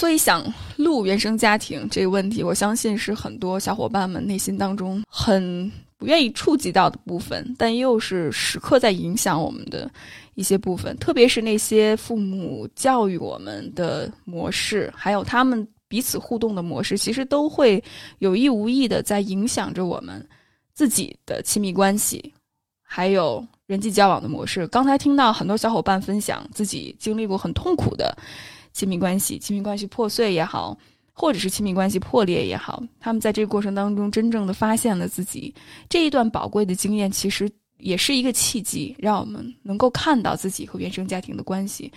所以想录原生家庭这个问题，我相信是很多小伙伴们内心当中很不愿意触及到的部分，但又是时刻在影响我们的一些部分，特别是那些父母教育我们的模式，还有他们彼此互动的模式，其实都会有意无意的在影响着我们自己的亲密关系，还有人际交往的模式。刚才听到很多小伙伴分享自己经历过很痛苦的。亲密关系，亲密关系破碎也好，或者是亲密关系破裂也好，他们在这个过程当中真正的发现了自己这一段宝贵的经验，其实也是一个契机，让我们能够看到自己和原生家庭的关系。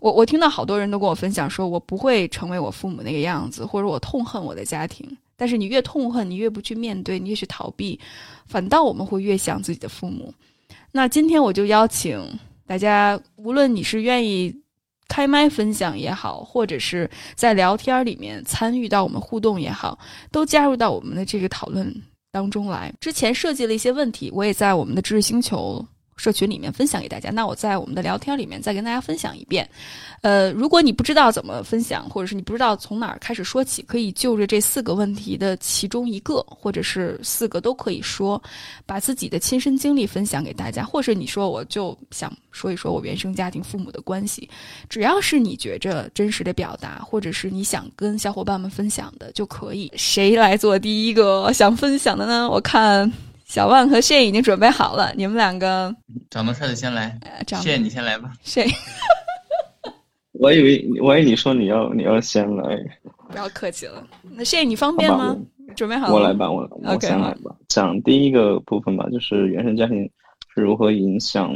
我我听到好多人都跟我分享说，我不会成为我父母那个样子，或者我痛恨我的家庭。但是你越痛恨，你越不去面对，你越去逃避，反倒我们会越想自己的父母。那今天我就邀请大家，无论你是愿意。开麦分享也好，或者是在聊天里面参与到我们互动也好，都加入到我们的这个讨论当中来。之前设计了一些问题，我也在我们的知识星球。社群里面分享给大家，那我在我们的聊天里面再跟大家分享一遍。呃，如果你不知道怎么分享，或者是你不知道从哪儿开始说起，可以就着这四个问题的其中一个，或者是四个都可以说，把自己的亲身经历分享给大家，或者你说我就想说一说我原生家庭父母的关系，只要是你觉着真实的表达，或者是你想跟小伙伴们分享的就可以。谁来做第一个想分享的呢？我看。小万和谢已经准备好了，你们两个长得帅的先来，谢你先来吧。谢，我以为我以为你说你要你要先来，不要客气了。那谢你方便吗？准备好了，我来吧，我我先来吧。讲第一个部分吧，就是原生家庭是如何影响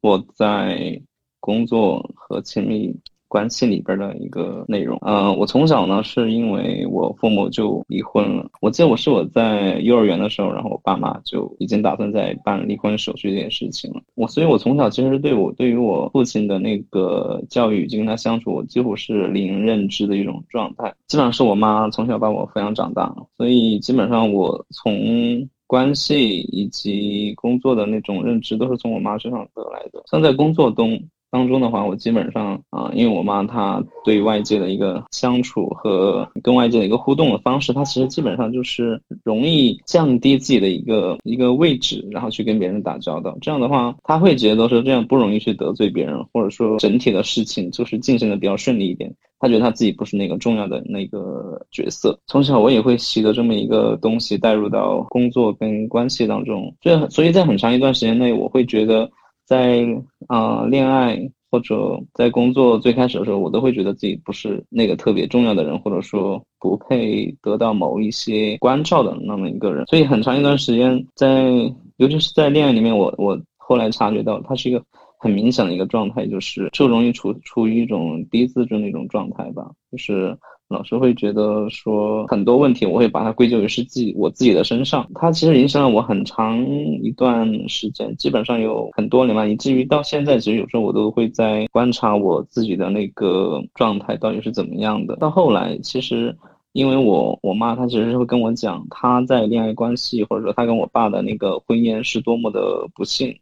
我在工作和亲密。关系里边的一个内容，嗯，我从小呢是因为我父母就离婚了。我记得我是我在幼儿园的时候，然后我爸妈就已经打算在办离婚手续这件事情了。我所以，我从小其实对我对于我父亲的那个教育以及跟他相处，我几乎是零认知的一种状态。基本上是我妈从小把我抚养长大，所以基本上我从关系以及工作的那种认知都是从我妈身上得来的。像在工作中。当中的话，我基本上啊，因为我妈她对外界的一个相处和跟外界的一个互动的方式，她其实基本上就是容易降低自己的一个一个位置，然后去跟别人打交道。这样的话，她会觉得说这样不容易去得罪别人，或者说整体的事情就是进行的比较顺利一点。她觉得她自己不是那个重要的那个角色。从小我也会习得这么一个东西带入到工作跟关系当中，这所以在很长一段时间内，我会觉得。在啊，恋爱或者在工作最开始的时候，我都会觉得自己不是那个特别重要的人，或者说不配得到某一些关照的那么一个人。所以很长一段时间，在尤其是在恋爱里面，我我后来察觉到，他是一个很明显的一个状态，就是就容易处处于一种低自尊的一种状态吧，就是。老师会觉得说很多问题，我会把它归咎于是自己我自己的身上。它其实影响了我很长一段时间，基本上有很多年吧，以至于到现在，其实有时候我都会在观察我自己的那个状态到底是怎么样的。到后来，其实因为我我妈她其实是会跟我讲她在恋爱关系或者说她跟我爸的那个婚姻是多么的不幸，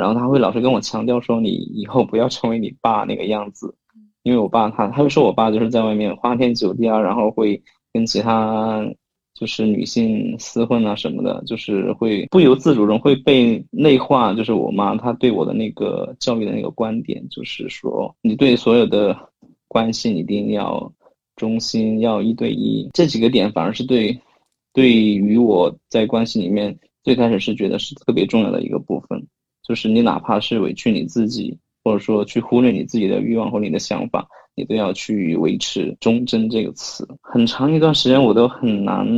然后他会老是跟我强调说你以后不要成为你爸那个样子。因为我爸他他会说我爸就是在外面花天酒地啊，然后会跟其他就是女性厮混啊什么的，就是会不由自主中会被内化。就是我妈她对我的那个教育的那个观点，就是说你对所有的关系一定要忠心，要一对一。这几个点反而是对对于我在关系里面最开始是觉得是特别重要的一个部分，就是你哪怕是委屈你自己。或者说去忽略你自己的欲望或你的想法，你都要去维持忠贞这个词。很长一段时间我都很难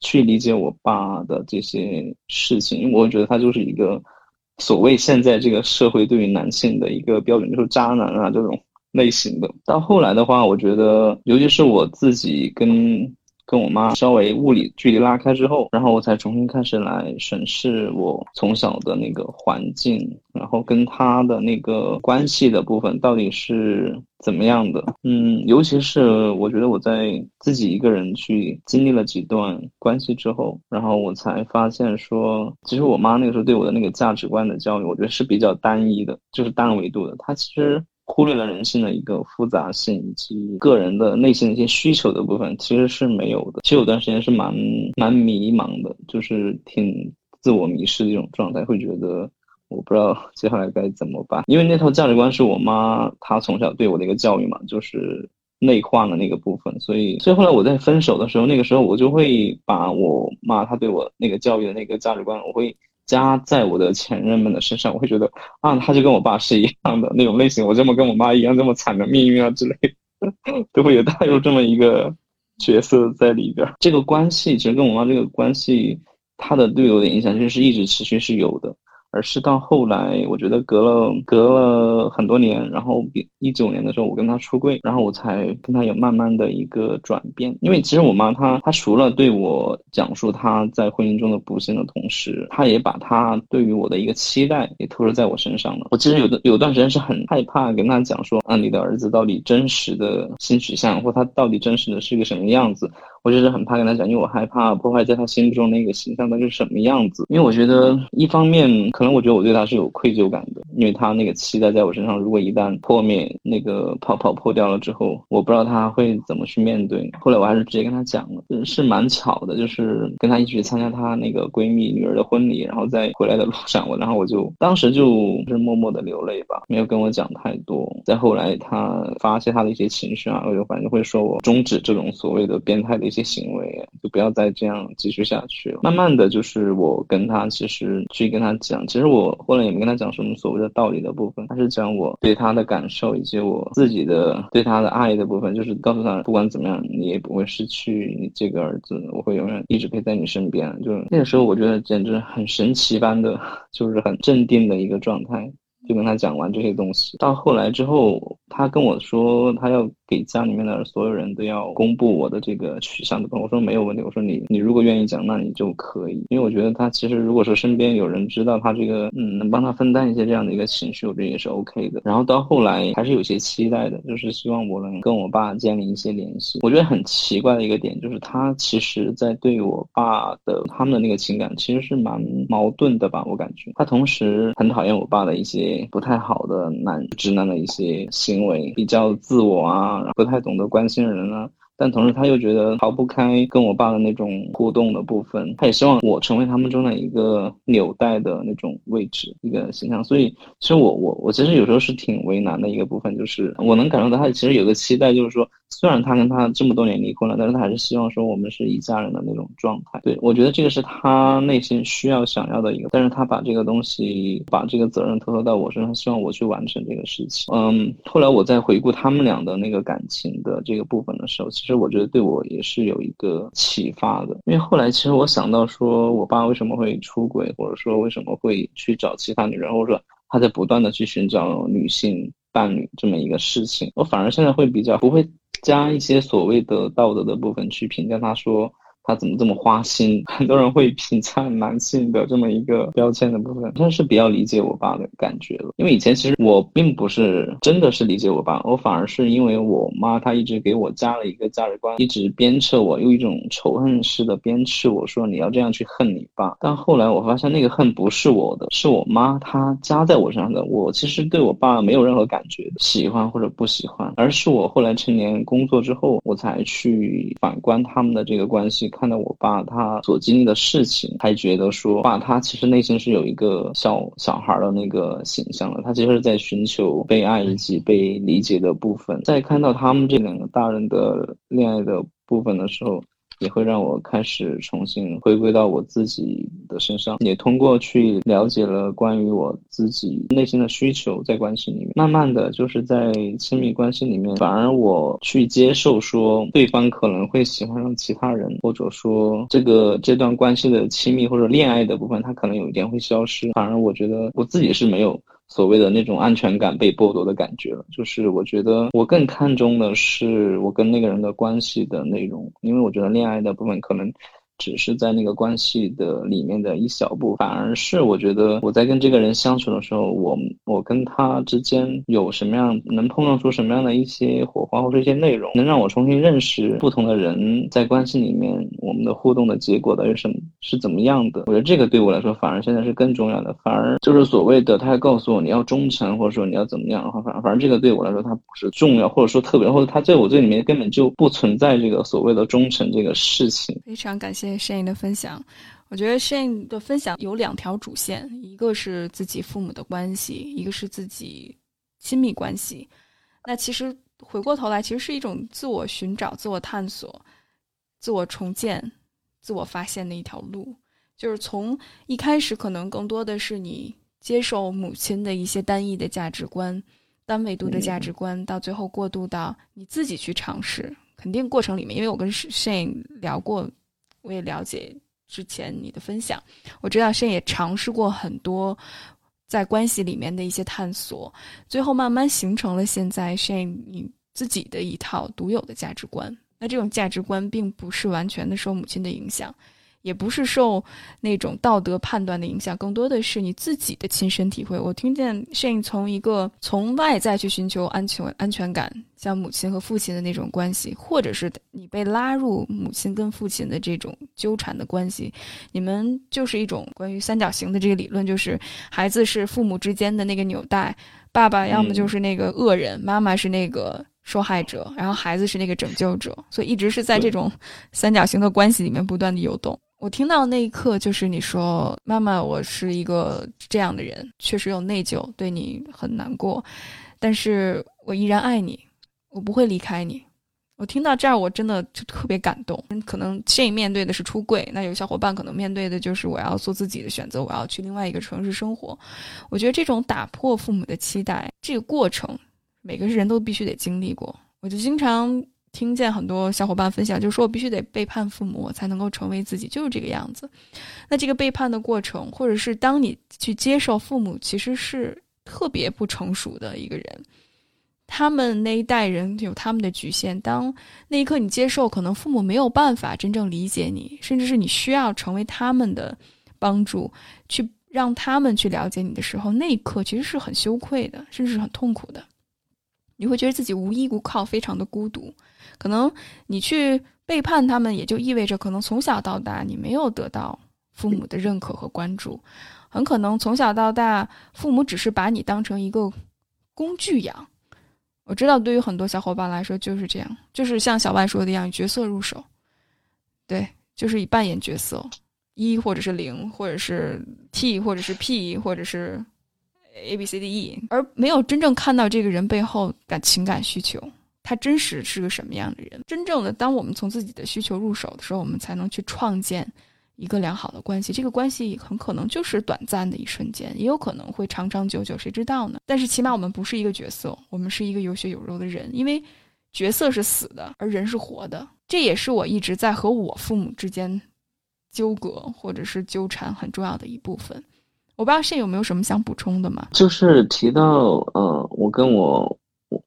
去理解我爸的这些事情，因为我觉得他就是一个所谓现在这个社会对于男性的一个标准，就是渣男啊这种类型的。到后来的话，我觉得，尤其是我自己跟。跟我妈稍微物理距离拉开之后，然后我才重新开始来审视我从小的那个环境，然后跟她的那个关系的部分到底是怎么样的。嗯，尤其是我觉得我在自己一个人去经历了几段关系之后，然后我才发现说，其实我妈那个时候对我的那个价值观的教育，我觉得是比较单一的，就是单维度的。她其实。忽略了人性的一个复杂性以及个人的内心的一些需求的部分，其实是没有的。其实有段时间是蛮蛮迷茫的，就是挺自我迷失的一种状态，会觉得我不知道 接下来该怎么办。因为那套价值观是我妈她从小对我的一个教育嘛，就是内化的那个部分。所以，所以后来我在分手的时候，那个时候我就会把我妈她对我那个教育的那个价值观，我会。加在我的前任们的身上，我会觉得啊，他就跟我爸是一样的那种类型，我这么跟我妈一样这么惨的命运啊之类的，都会有带入这么一个角色在里边。这个关系其实跟我妈这个关系，她的对我的影响其实是一直持续是有的。而是到后来，我觉得隔了隔了很多年，然后一九年的时候，我跟他出柜，然后我才跟他有慢慢的一个转变。因为其实我妈她她除了对我讲述她在婚姻中的不幸的同时，她也把她对于我的一个期待也投射在我身上了。我其实有的有段时间是很害怕跟他讲说，啊，你的儿子到底真实的性取向，或他到底真实的是一个什么样子。我就是很怕跟他讲，因为我害怕破坏在他心中那个形象到底是什么样子。因为我觉得一方面，可能我觉得我对他是有愧疚感的，因为他那个期待在我身上，如果一旦破灭，那个泡泡破掉了之后，我不知道他会怎么去面对。后来我还是直接跟他讲了，是蛮巧的，就是跟他一起去参加他那个闺蜜女儿的婚礼，然后在回来的路上，我然后我就当时就是默默的流泪吧，没有跟我讲太多。再后来他发泄他的一些情绪啊，我就反正会说我终止这种所谓的变态的。一些行为就不要再这样继续下去了。慢慢的就是我跟他其实去跟他讲，其实我后来也没跟他讲什么所谓的道理的部分，他是讲我对他的感受以及我自己的对他的爱的部分，就是告诉他不管怎么样你也不会失去你这个儿子，我会永远一直陪在你身边。就那个时候我觉得简直很神奇般的，就是很镇定的一个状态，就跟他讲完这些东西。到后来之后，他跟我说他要。给家里面的所有人都要公布我的这个取向的我说没有问题，我说你你如果愿意讲，那你就可以，因为我觉得他其实如果说身边有人知道他这个，嗯，能帮他分担一些这样的一个情绪，我觉得也是 OK 的。然后到后来还是有些期待的，就是希望我能跟我爸建立一些联系。我觉得很奇怪的一个点就是他其实在对我爸的他们的那个情感其实是蛮矛盾的吧，我感觉他同时很讨厌我爸的一些不太好的男直男的一些行为，比较自我啊。不太懂得关心人啊。但同时，他又觉得逃不开跟我爸的那种互动的部分，他也希望我成为他们中的一个纽带的那种位置、一个形象。所以，其实我我我其实有时候是挺为难的一个部分，就是我能感受到他其实有个期待，就是说，虽然他跟他这么多年离婚了，但是他还是希望说我们是一家人的那种状态。对我觉得这个是他内心需要想要的一个，但是他把这个东西把这个责任投投到我身上，希望我去完成这个事情。嗯，后来我在回顾他们俩的那个感情的这个部分的时候。其实我觉得对我也是有一个启发的，因为后来其实我想到说我爸为什么会出轨，或者说为什么会去找其他女人，或者他在不断的去寻找女性伴侣这么一个事情，我反而现在会比较不会加一些所谓的道德的部分去评价他说。他怎么这么花心？很多人会评价男性的这么一个标签的部分，算是比较理解我爸的感觉了。因为以前其实我并不是真的是理解我爸，我反而是因为我妈她一直给我加了一个价值观，一直鞭策我，用一种仇恨式的鞭斥我说你要这样去恨你爸。但后来我发现那个恨不是我的，是我妈她加在我身上的。我其实对我爸没有任何感觉，喜欢或者不喜欢，而是我后来成年工作之后，我才去反观他们的这个关系。看到我爸他所经历的事情，还觉得说，爸他其实内心是有一个小小孩的那个形象的，他其实是在寻求被爱以及被理解的部分。在看到他们这两个大人的恋爱的部分的时候。也会让我开始重新回归到我自己的身上，也通过去了解了关于我自己内心的需求，在关系里面，慢慢的就是在亲密关系里面，反而我去接受说对方可能会喜欢上其他人，或者说这个这段关系的亲密或者恋爱的部分，它可能有一点会消失，反而我觉得我自己是没有。所谓的那种安全感被剥夺的感觉了。就是我觉得我更看重的是我跟那个人的关系的内容，因为我觉得恋爱的部分可能。只是在那个关系的里面的一小步，反而是我觉得我在跟这个人相处的时候，我我跟他之间有什么样能碰撞出什么样的一些火花或者一些内容，能让我重新认识不同的人，在关系里面我们的互动的结果到底是是怎么样的？我觉得这个对我来说反而现在是更重要的，反而就是所谓的他还告诉我你要忠诚或者说你要怎么样的话，反而反而这个对我来说它不是重要，或者说特别，或者他在我这里面根本就不存在这个所谓的忠诚这个事情。非常感谢。谢 Shane 的分享，我觉得 Shane 的分享有两条主线，一个是自己父母的关系，一个是自己亲密关系。那其实回过头来，其实是一种自我寻找、自我探索、自我重建、自我发现的一条路。就是从一开始，可能更多的是你接受母亲的一些单一的价值观、单维度的价值观，到最后过渡到你自己去尝试。肯定过程里面，因为我跟 Shane 聊过。我也了解之前你的分享，我知道 Shane 也尝试过很多在关系里面的一些探索，最后慢慢形成了现在 Shane 你自己的一套独有的价值观。那这种价值观并不是完全的受母亲的影响。也不是受那种道德判断的影响，更多的是你自己的亲身体会。我听见 Shane 从一个从外在去寻求安全安全感，像母亲和父亲的那种关系，或者是你被拉入母亲跟父亲的这种纠缠的关系，你们就是一种关于三角形的这个理论，就是孩子是父母之间的那个纽带，爸爸要么就是那个恶人，妈妈是那个受害者，然后孩子是那个拯救者，所以一直是在这种三角形的关系里面不断的游动。我听到那一刻，就是你说：“妈妈，我是一个这样的人，确实有内疚，对你很难过，但是我依然爱你，我不会离开你。”我听到这儿，我真的就特别感动。可能这面对的是出柜，那有小伙伴可能面对的就是我要做自己的选择，我要去另外一个城市生活。我觉得这种打破父母的期待这个过程，每个人都必须得经历过。我就经常。听见很多小伙伴分享，就是说我必须得背叛父母，我才能够成为自己，就是这个样子。那这个背叛的过程，或者是当你去接受父母，其实是特别不成熟的一个人。他们那一代人有他们的局限。当那一刻你接受，可能父母没有办法真正理解你，甚至是你需要成为他们的帮助，去让他们去了解你的时候，那一刻其实是很羞愧的，甚至是很痛苦的。你会觉得自己无依无靠，非常的孤独。可能你去背叛他们，也就意味着可能从小到大你没有得到父母的认可和关注，很可能从小到大父母只是把你当成一个工具养。我知道，对于很多小伙伴来说就是这样，就是像小万说的一样，角色入手，对，就是以扮演角色，一或者是零，或者是 T，或者是 P，或者是 A B C D E，而没有真正看到这个人背后感情感需求。他真实是个什么样的人？真正的，当我们从自己的需求入手的时候，我们才能去创建一个良好的关系。这个关系很可能就是短暂的一瞬间，也有可能会长长久久，谁知道呢？但是起码我们不是一个角色，我们是一个有血有肉的人。因为角色是死的，而人是活的。这也是我一直在和我父母之间纠葛或者是纠缠很重要的一部分。我不知道现在有没有什么想补充的吗？就是提到呃，我跟我。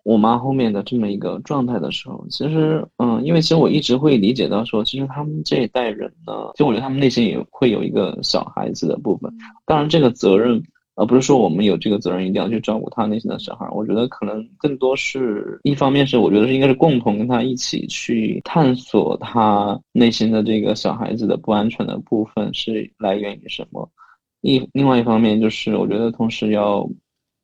我妈后面的这么一个状态的时候，其实，嗯，因为其实我一直会理解到说，其实他们这一代人呢，其实我觉得他们内心也会有一个小孩子的部分。当然，这个责任，而不是说我们有这个责任一定要去照顾他内心的小孩。我觉得可能更多是一方面是，我觉得是应该是共同跟他一起去探索他内心的这个小孩子的不安全的部分是来源于什么。一另外一方面就是，我觉得同时要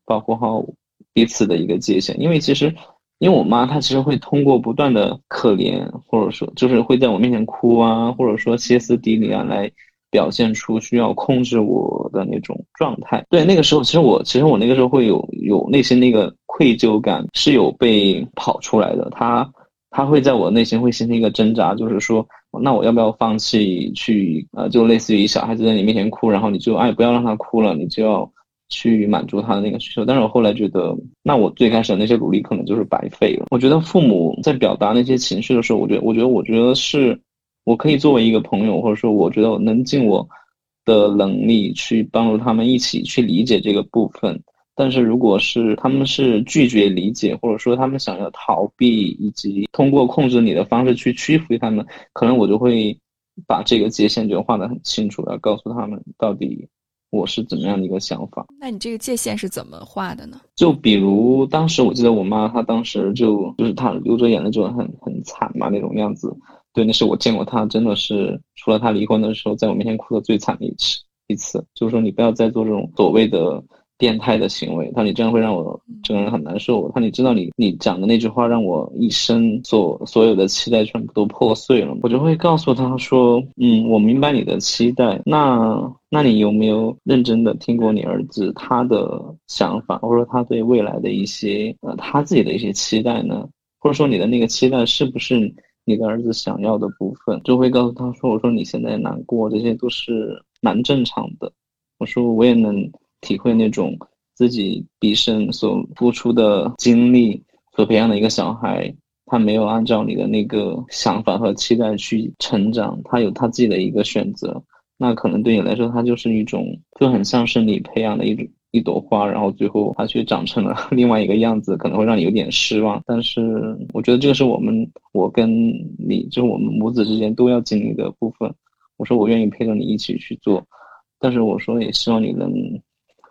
保护好。彼此的一个界限，因为其实，因为我妈她其实会通过不断的可怜，或者说就是会在我面前哭啊，或者说歇斯底里啊，来表现出需要控制我的那种状态。对，那个时候其实我其实我那个时候会有有内心那个愧疚感是有被跑出来的，他他会在我内心会形成一个挣扎，就是说，那我要不要放弃去呃，就类似于小孩子在你面前哭，然后你就哎不要让他哭了，你就要。去满足他的那个需求，但是我后来觉得，那我最开始的那些努力可能就是白费了。我觉得父母在表达那些情绪的时候，我觉得，我觉得，我觉得是，我可以作为一个朋友，或者说，我觉得我能尽我的能力去帮助他们一起去理解这个部分，但是如果是他们是拒绝理解，或者说他们想要逃避，以及通过控制你的方式去屈服于他们，可能我就会把这个界限就画得很清楚，要告诉他们到底我是怎么样的一个想法。那你这个界限是怎么画的呢？就比如当时我记得我妈，她当时就就是她流着眼泪就很很惨嘛那种样子。对，那是我见过她真的是除了她离婚的时候，在我面前哭的最惨的一次一次。就是说你不要再做这种所谓的。变态的行为，他说你这样会让我整个人很难受。他说你知道你你讲的那句话让我一生所所有的期待全部都破碎了。我就会告诉他说，嗯，我明白你的期待。那那你有没有认真的听过你儿子他的想法，或者说他对未来的一些呃他自己的一些期待呢？或者说你的那个期待是不是你的儿子想要的部分？就会告诉他说，我说你现在难过，这些都是蛮正常的。我说我也能。体会那种自己毕生所付出的精力所培养的一个小孩，他没有按照你的那个想法和期待去成长，他有他自己的一个选择。那可能对你来说，他就是一种就很像是你培养的一种一朵花，然后最后它却长成了另外一个样子，可能会让你有点失望。但是我觉得这个是我们我跟你，就是我们母子之间都要经历的部分。我说我愿意陪着你一起去做，但是我说也希望你能。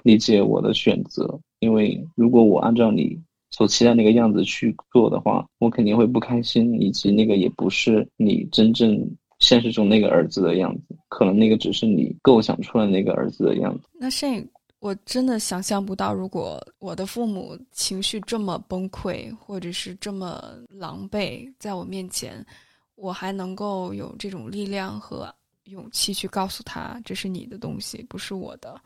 理解我的选择，因为如果我按照你所期待那个样子去做的话，我肯定会不开心，以及那个也不是你真正现实中那个儿子的样子，可能那个只是你构想出来那个儿子的样子。那摄影，我真的想象不到，如果我的父母情绪这么崩溃，或者是这么狼狈，在我面前，我还能够有这种力量和勇气去告诉他，这是你的东西，不是我的。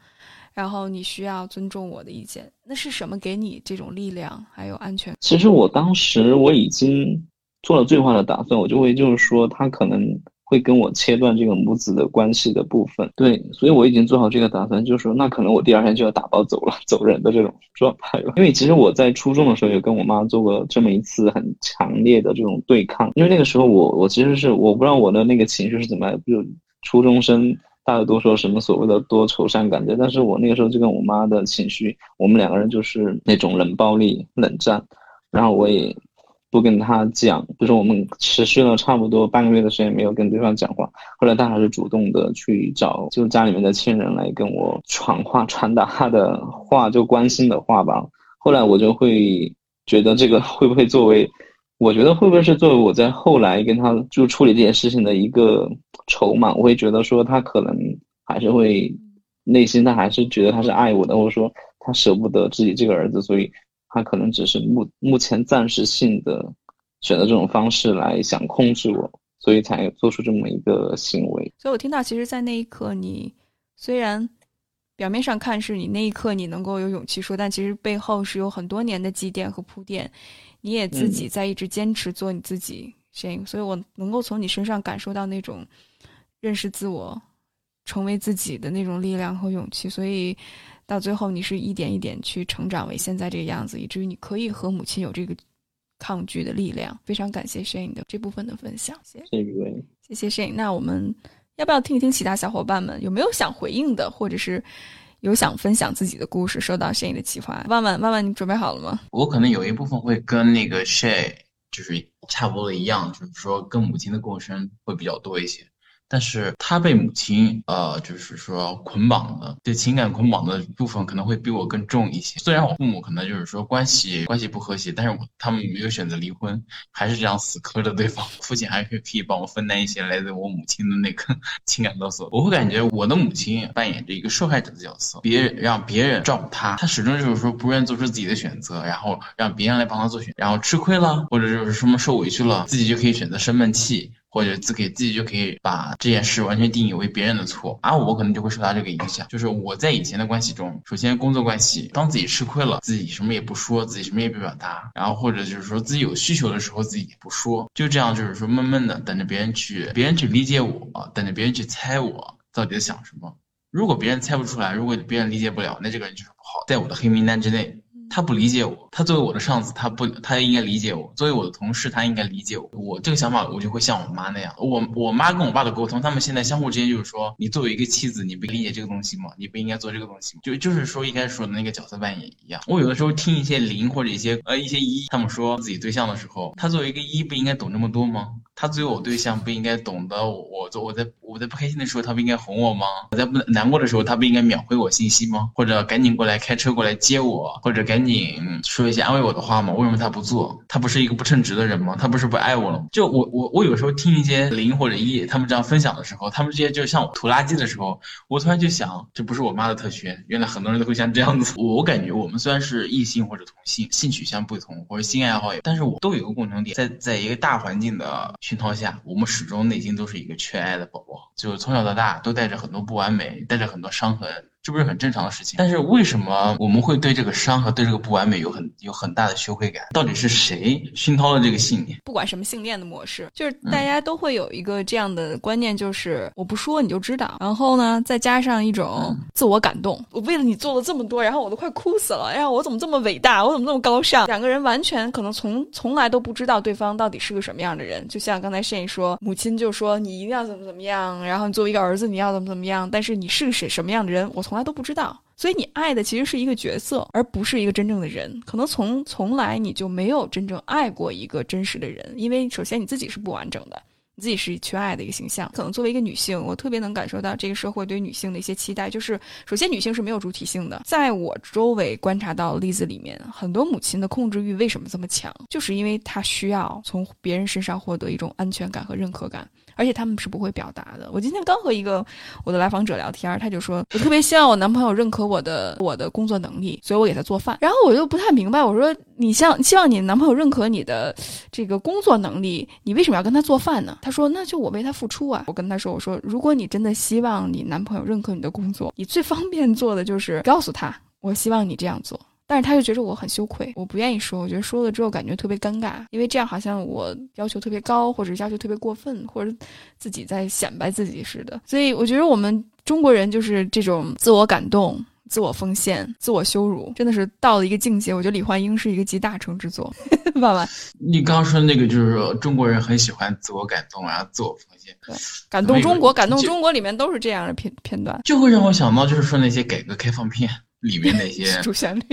然后你需要尊重我的意见，那是什么给你这种力量还有安全？其实我当时我已经做了最坏的打算，我就会就是说他可能会跟我切断这个母子的关系的部分。对，所以我已经做好这个打算，就是说那可能我第二天就要打包走了，走人的这种 状态了。因为其实我在初中的时候有跟我妈做过这么一次很强烈的这种对抗，因为那个时候我我其实是我不知道我的那个情绪是怎么就初中生。大家都说什么所谓的多愁善感的，但是我那个时候就跟我妈的情绪，我们两个人就是那种冷暴力、冷战，然后我也不跟她讲，就是我们持续了差不多半个月的时间没有跟对方讲话，后来她还是主动的去找，就是家里面的亲人来跟我传话，传达她的话，就关心的话吧。后来我就会觉得这个会不会作为。我觉得会不会是作为我在后来跟他就处理这件事情的一个筹码？我会觉得说他可能还是会内心他还是觉得他是爱我的，或者说他舍不得自己这个儿子，所以他可能只是目目前暂时性的选择这种方式来想控制我，所以才做出这么一个行为。所以我听到，其实，在那一刻，你虽然表面上看是你那一刻你能够有勇气说，但其实背后是有很多年的积淀和铺垫。你也自己在一直坚持做你自己，Shane，所以我能够从你身上感受到那种认识自我、成为自己的那种力量和勇气。所以到最后，你是一点一点去成长为现在这个样子，以至于你可以和母亲有这个抗拒的力量。非常感谢 Shane 的这部分的分享，谢谢各位，谢谢 Shane。那我们要不要听一听其他小伙伴们有没有想回应的，或者是？有想分享自己的故事，受到 Shane 的启发。万万万万，你准备好了吗？我可能有一部分会跟那个 Shane 就是差不多的一样，就是说跟母亲的共生会比较多一些。但是他被母亲，呃，就是说捆绑的，对情感捆绑的部分可能会比我更重一些。虽然我父母可能就是说关系关系不和谐，但是我他们没有选择离婚，还是这样死磕着对方。父亲还是可以帮我分担一些来自我母亲的那个 情感勒索。我会感觉我的母亲扮演着一个受害者的角色，别人让别人照顾他，他始终就是说不愿做出自己的选择，然后让别人来帮他做选，然后吃亏了或者就是什么受委屈了，自己就可以选择生闷气。或者自给自己就可以把这件事完全定义为别人的错，而我可能就会受到这个影响。就是我在以前的关系中，首先工作关系，当自己吃亏了，自己什么也不说，自己什么也不表达，然后或者就是说自己有需求的时候自己也不说，就这样就是说闷闷的等着别人去，别人去理解我，等着别人去猜我到底在想什么。如果别人猜不出来，如果别人理解不了，那这个人就是不好，在我的黑名单之内。他不理解我，他作为我的上司，他不，他应该理解我；作为我的同事，他应该理解我。我这个想法，我就会像我妈那样。我我妈跟我爸的沟通，他们现在相互之间就是说，你作为一个妻子，你不理解这个东西吗？你不应该做这个东西吗？就就是说一开始说的那个角色扮演一样。我有的时候听一些零或者一些呃一些一，他们说自己对象的时候，他作为一个一，不应该懂这么多吗？他作为我对象，不应该懂得我我我在我在不开心的时候，他不应该哄我吗？我在不难过的时候，他不应该秒回我信息吗？或者赶紧过来开车过来接我，或者赶紧说一些安慰我的话吗？为什么他不做？他不是一个不称职的人吗？他不是不爱我了吗？就我我我有时候听一些零或者一他们这样分享的时候，他们这些就像我拖拉机的时候，我突然就想，这不是我妈的特权，原来很多人都会像这样子。我我感觉我们虽然是异性或者同性，性取向不同或者性爱好也，但是我都有个共同点，在在一个大环境的。熏陶下，我们始终内心都是一个缺爱的宝宝，就是从小到大都带着很多不完美，带着很多伤痕。这不是很正常的事情，但是为什么我们会对这个伤和对这个不完美有很有很大的羞愧感？到底是谁熏陶了这个信念？不管什么信念的模式，就是大家都会有一个这样的观念，就是我不说你就知道。然后呢，再加上一种自我感动，我为了你做了这么多，然后我都快哭死了。哎呀我怎么这么伟大？我怎么这么高尚？两个人完全可能从从来都不知道对方到底是个什么样的人。就像刚才 Shane 说，母亲就说你一定要怎么怎么样，然后你作为一个儿子你要怎么怎么样，但是你是个什什么样的人，我从。从来都不知道，所以你爱的其实是一个角色，而不是一个真正的人。可能从从来你就没有真正爱过一个真实的人，因为首先你自己是不完整的，你自己是缺爱的一个形象。可能作为一个女性，我特别能感受到这个社会对女性的一些期待，就是首先女性是没有主体性的。在我周围观察到的例子里面，很多母亲的控制欲为什么这么强，就是因为她需要从别人身上获得一种安全感和认可感。而且他们是不会表达的。我今天刚和一个我的来访者聊天，他就说，我特别希望我男朋友认可我的我的工作能力，所以我给他做饭。然后我就不太明白，我说你像希望你男朋友认可你的这个工作能力，你为什么要跟他做饭呢？他说，那就我为他付出啊。我跟他说，我说如果你真的希望你男朋友认可你的工作，你最方便做的就是告诉他，我希望你这样做。但是他就觉得我很羞愧，我不愿意说。我觉得说了之后感觉特别尴尬，因为这样好像我要求特别高，或者要求特别过分，或者自己在显摆自己似的。所以我觉得我们中国人就是这种自我感动、自我奉献、自我羞辱，真的是到了一个境界。我觉得李焕英是一个集大成之作。爸爸，你刚刚说那个就是说中国人很喜欢自我感动啊，自我奉献，感动中国，感动中国里面都是这样的片片段，就会让我想到就是说那些改革开放片。里面那 些主旋律，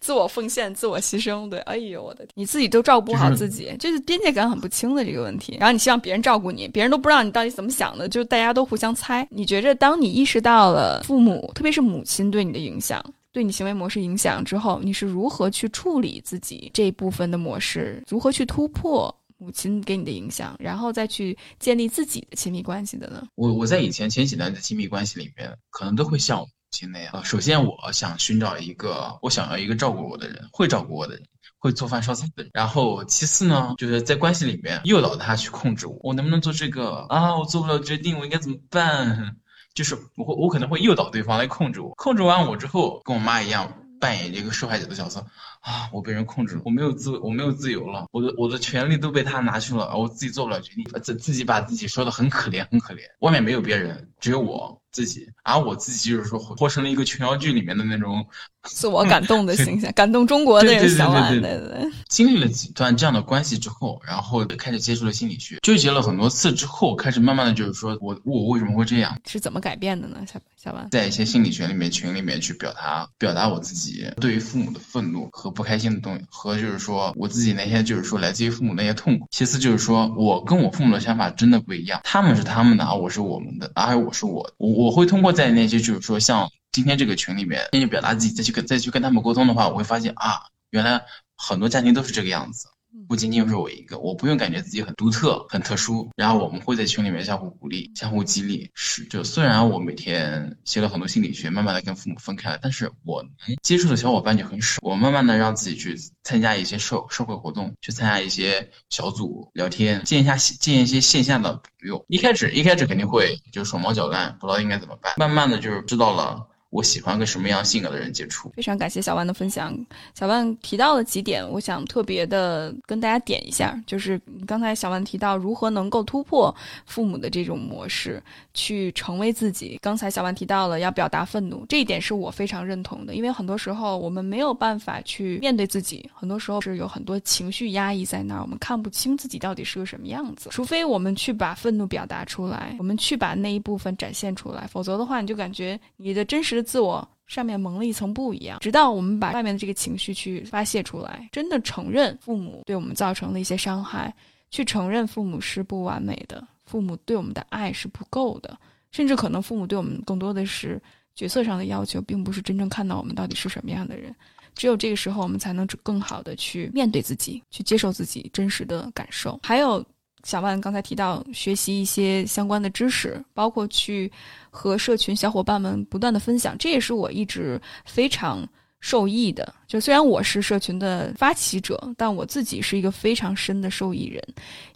自我奉献、自我牺牲，对，哎呦我的天，你自己都照顾不好自己，这是边界感很不清的这个问题。然后你希望别人照顾你，别人都不知道你到底怎么想的，就大家都互相猜。你觉着，当你意识到了父母，特别是母亲对你的影响，对你行为模式影响之后，你是如何去处理自己这一部分的模式？如何去突破母亲给你的影响，然后再去建立自己的亲密关系的呢？我我在以前前几段的亲密关系里面，可能都会像。亲那样首先我想寻找一个我想要一个照顾我的人，会照顾我的人，会做饭烧菜的人。然后其次呢，就是在关系里面诱导他去控制我，我能不能做这个啊？我做不了决定，我应该怎么办？就是我会我可能会诱导对方来控制我，控制完我之后，跟我妈一样扮演一个受害者的角色啊！我被人控制了，我没有自我没有自由了，我的我的权利都被他拿去了，我自己做不了决定，自自己把自己说的很可怜很可怜，外面没有别人，只有我。自己，而我自己就是说，活成了一个琼瑶剧里面的那种 自我感动的形象，感动中国的小婉。对对对。经历了几段这样的关系之后，然后开始接触了心理学，纠结了很多次之后，开始慢慢的就是说我我为什么会这样？是怎么改变的呢？小小婉，在一些心理学里面群里面去表达表达我自己对于父母的愤怒和不开心的东西，和就是说我自己那些就是说来自于父母那些痛苦。其次就是说我跟我父母的想法真的不一样，他们是他们的，而我是我们的，而我是我我。我会通过在那些就是说像今天这个群里面，先去表达自己，再去跟再去跟他们沟通的话，我会发现啊，原来很多家庭都是这个样子。不仅仅是我一个，我不用感觉自己很独特、很特殊。然后我们会在群里面相互鼓励、相互激励。是，就虽然我每天学了很多心理学，慢慢的跟父母分开了，但是我能接触的小伙伴就很少。我慢慢的让自己去参加一些社社会活动，去参加一些小组聊天，见一下见一些线下的朋友。一开始一开始肯定会就手忙脚乱，不知道应该怎么办。慢慢的就是知道了。我喜欢跟什么样性格的人接触。非常感谢小万的分享。小万提到了几点，我想特别的跟大家点一下，就是刚才小万提到如何能够突破父母的这种模式，去成为自己。刚才小万提到了要表达愤怒，这一点是我非常认同的，因为很多时候我们没有办法去面对自己，很多时候是有很多情绪压抑在那儿，我们看不清自己到底是个什么样子。除非我们去把愤怒表达出来，我们去把那一部分展现出来，否则的话，你就感觉你的真实自我上面蒙了一层布一样。直到我们把外面的这个情绪去发泄出来，真的承认父母对我们造成的一些伤害，去承认父母是不完美的，父母对我们的爱是不够的，甚至可能父母对我们更多的是角色上的要求，并不是真正看到我们到底是什么样的人。只有这个时候，我们才能更好的去面对自己，去接受自己真实的感受。还有。小万刚才提到学习一些相关的知识，包括去和社群小伙伴们不断的分享，这也是我一直非常受益的。就虽然我是社群的发起者，但我自己是一个非常深的受益人，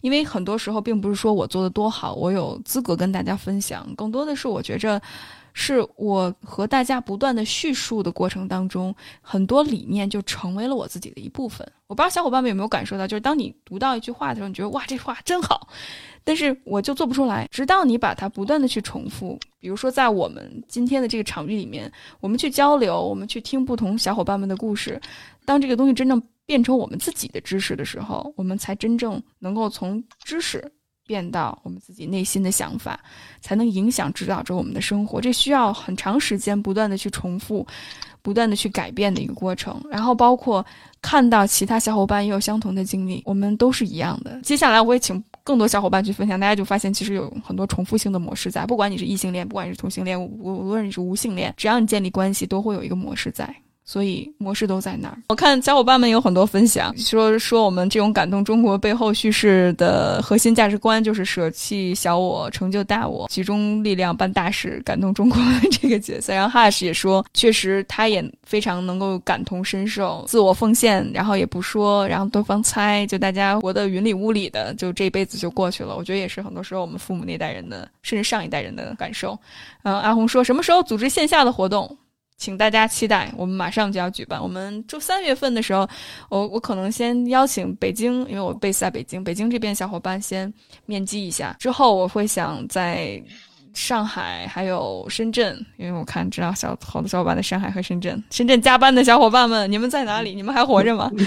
因为很多时候并不是说我做的多好，我有资格跟大家分享，更多的是我觉着。是我和大家不断的叙述的过程当中，很多理念就成为了我自己的一部分。我不知道小伙伴们有没有感受到，就是当你读到一句话的时候，你觉得哇，这话真好，但是我就做不出来。直到你把它不断的去重复，比如说在我们今天的这个场域里面，我们去交流，我们去听不同小伙伴们的故事，当这个东西真正变成我们自己的知识的时候，我们才真正能够从知识。变到我们自己内心的想法，才能影响指导着我们的生活。这需要很长时间不断的去重复，不断的去改变的一个过程。然后包括看到其他小伙伴也有相同的经历，我们都是一样的。接下来我会请更多小伙伴去分享，大家就发现其实有很多重复性的模式在。不管你是异性恋，不管是同性恋，无论你是无性恋，只要你建立关系，都会有一个模式在。所以模式都在那儿。我看小伙伴们有很多分享，说说我们这种感动中国背后叙事的核心价值观就是舍弃小我，成就大我，集中力量办大事，感动中国这个角色。然后 Hush 也说，确实他也非常能够感同身受，自我奉献，然后也不说，然后对方猜，就大家活得云里雾里的，就这一辈子就过去了。我觉得也是很多时候我们父母那代人的，甚至上一代人的感受。嗯，阿红说什么时候组织线下的活动？请大家期待，我们马上就要举办。我们周三月份的时候，我我可能先邀请北京，因为我 base 在北京，北京这边小伙伴先面基一下。之后我会想在上海还有深圳，因为我看知道小好多小伙伴在上海和深圳，深圳加班的小伙伴们，你们在哪里？你们还活着吗？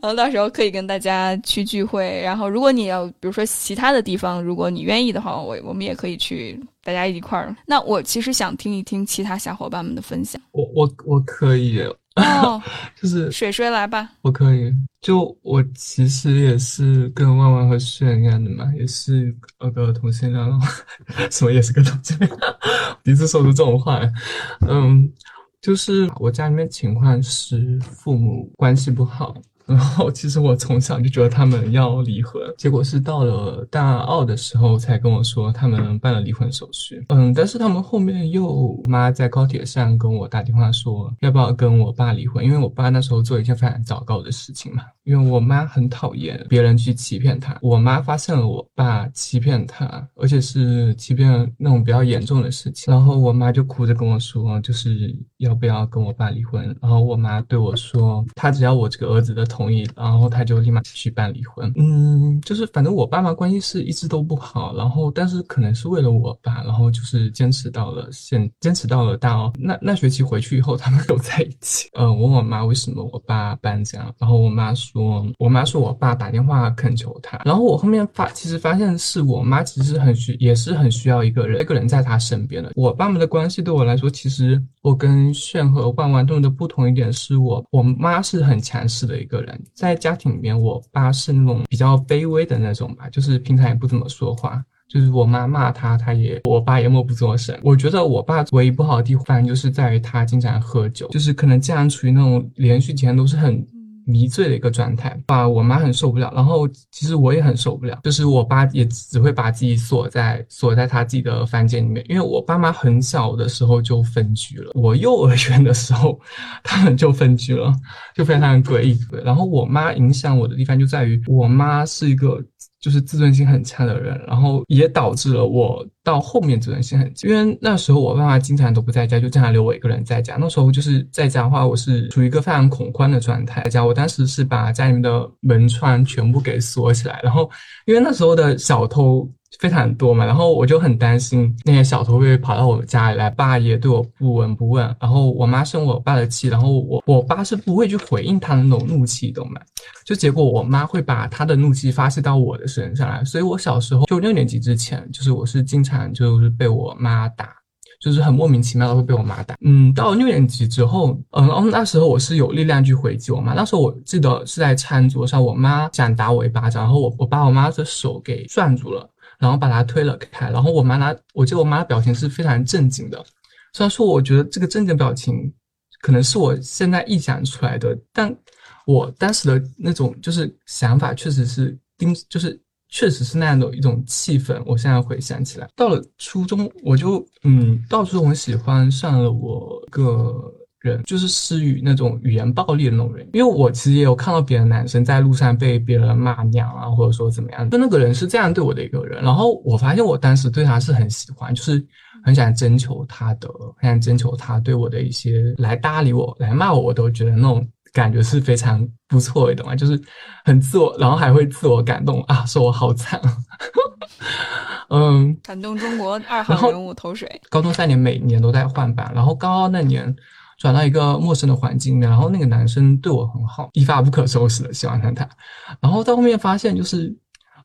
然后到时候可以跟大家去聚会。然后如果你要，比如说其他的地方，如果你愿意的话，我我们也可以去。大家一块儿，那我其实想听一听其他小伙伴们的分享。我我我可以，哦，就是水水来吧。我可以，就我其实也是跟万万和炫一样的嘛，也是呃个同性恋，什么也是个同性恋。第一次说出这种话，嗯，就是我家里面情况是父母关系不好。然后其实我从小就觉得他们要离婚，结果是到了大二的时候才跟我说他们办了离婚手续。嗯，但是他们后面又妈在高铁上跟我打电话说要不要跟我爸离婚，因为我爸那时候做一件非常糟糕的事情嘛。因为我妈很讨厌别人去欺骗她，我妈发现了我爸欺骗她，而且是欺骗那种比较严重的事情，然后我妈就哭着跟我说，就是要不要跟我爸离婚。然后我妈对我说，她只要我这个儿子的同同意，然后他就立马去办离婚。嗯，就是反正我爸妈关系是一直都不好，然后但是可能是为了我爸，然后就是坚持到了现，坚持到了大二那那学期回去以后，他们都在一起。嗯，问我妈为什么我爸搬家，然后我妈说。我妈说我爸打电话恳求她，然后我后面发，其实发现是我妈其实很需，也是很需要一个人，一个人在她身边的。我爸妈的关系对我来说，其实我跟炫和万万他们的不同一点是我，我妈是很强势的一个在家庭里面，我爸是那种比较卑微的那种吧，就是平常也不怎么说话，就是我妈骂他，他也，我爸也默不作声。我觉得我爸唯一不好的地方，就是在于他经常喝酒，就是可能经常处于那种连续几天都是很。迷醉的一个状态，把我妈很受不了，然后其实我也很受不了，就是我爸也只会把自己锁在锁在他自己的房间里面，因为我爸妈很小的时候就分居了，我幼儿园的时候 他们就分居了，就非常诡异。然后我妈影响我的地方就在于，我妈是一个就是自尊心很强的人，然后也导致了我到后面自尊心很。因为那时候我爸妈经常都不在家，就经常留我一个人在家。那时候就是在家的话，我是处于一个非常恐慌的状态。在家，我当时是把家里面的门窗全部给锁起来，然后因为那时候的小偷。非常多嘛，然后我就很担心那些小偷会跑到我家里来爸也，对我不闻不问。然后我妈生我爸的气，然后我我爸是不会去回应他的那种怒气，懂吗？就结果我妈会把她的怒气发泄到我的身上来。所以我小时候就六年级之前，就是我是经常就是被我妈打，就是很莫名其妙的会被我妈打。嗯，到了六年级之后，嗯，然后那时候我是有力量去回击我妈。那时候我记得是在餐桌上，我妈想打我一巴掌，然后我我把我妈的手给攥住了。然后把他推了开，然后我妈拿，我记得我妈的表情是非常震惊的。虽然说我觉得这个震惊表情可能是我现在臆想出来的，但我当时的那种就是想法确实是盯，就是确实是那样的一种气氛。我现在回想起来，到了初中我就嗯，到初中喜欢上了我个。人就是施予那种语言暴力的那种人，因为我其实也有看到别的男生在路上被别人骂娘啊，或者说怎么样，就那个人是这样对我的一个人，然后我发现我当时对他是很喜欢，就是很想征求他的，很想征求他对我的一些来搭理我、来骂我，我都觉得那种感觉是非常不错的，懂吗？就是很自我，然后还会自我感动啊，说我好惨，嗯，感动中国二号人物投水。高中三年每年都在换班，然后高二那年。转到一个陌生的环境里面，然后那个男生对我很好，一发不可收拾的喜欢上他，然后到后面发现就是，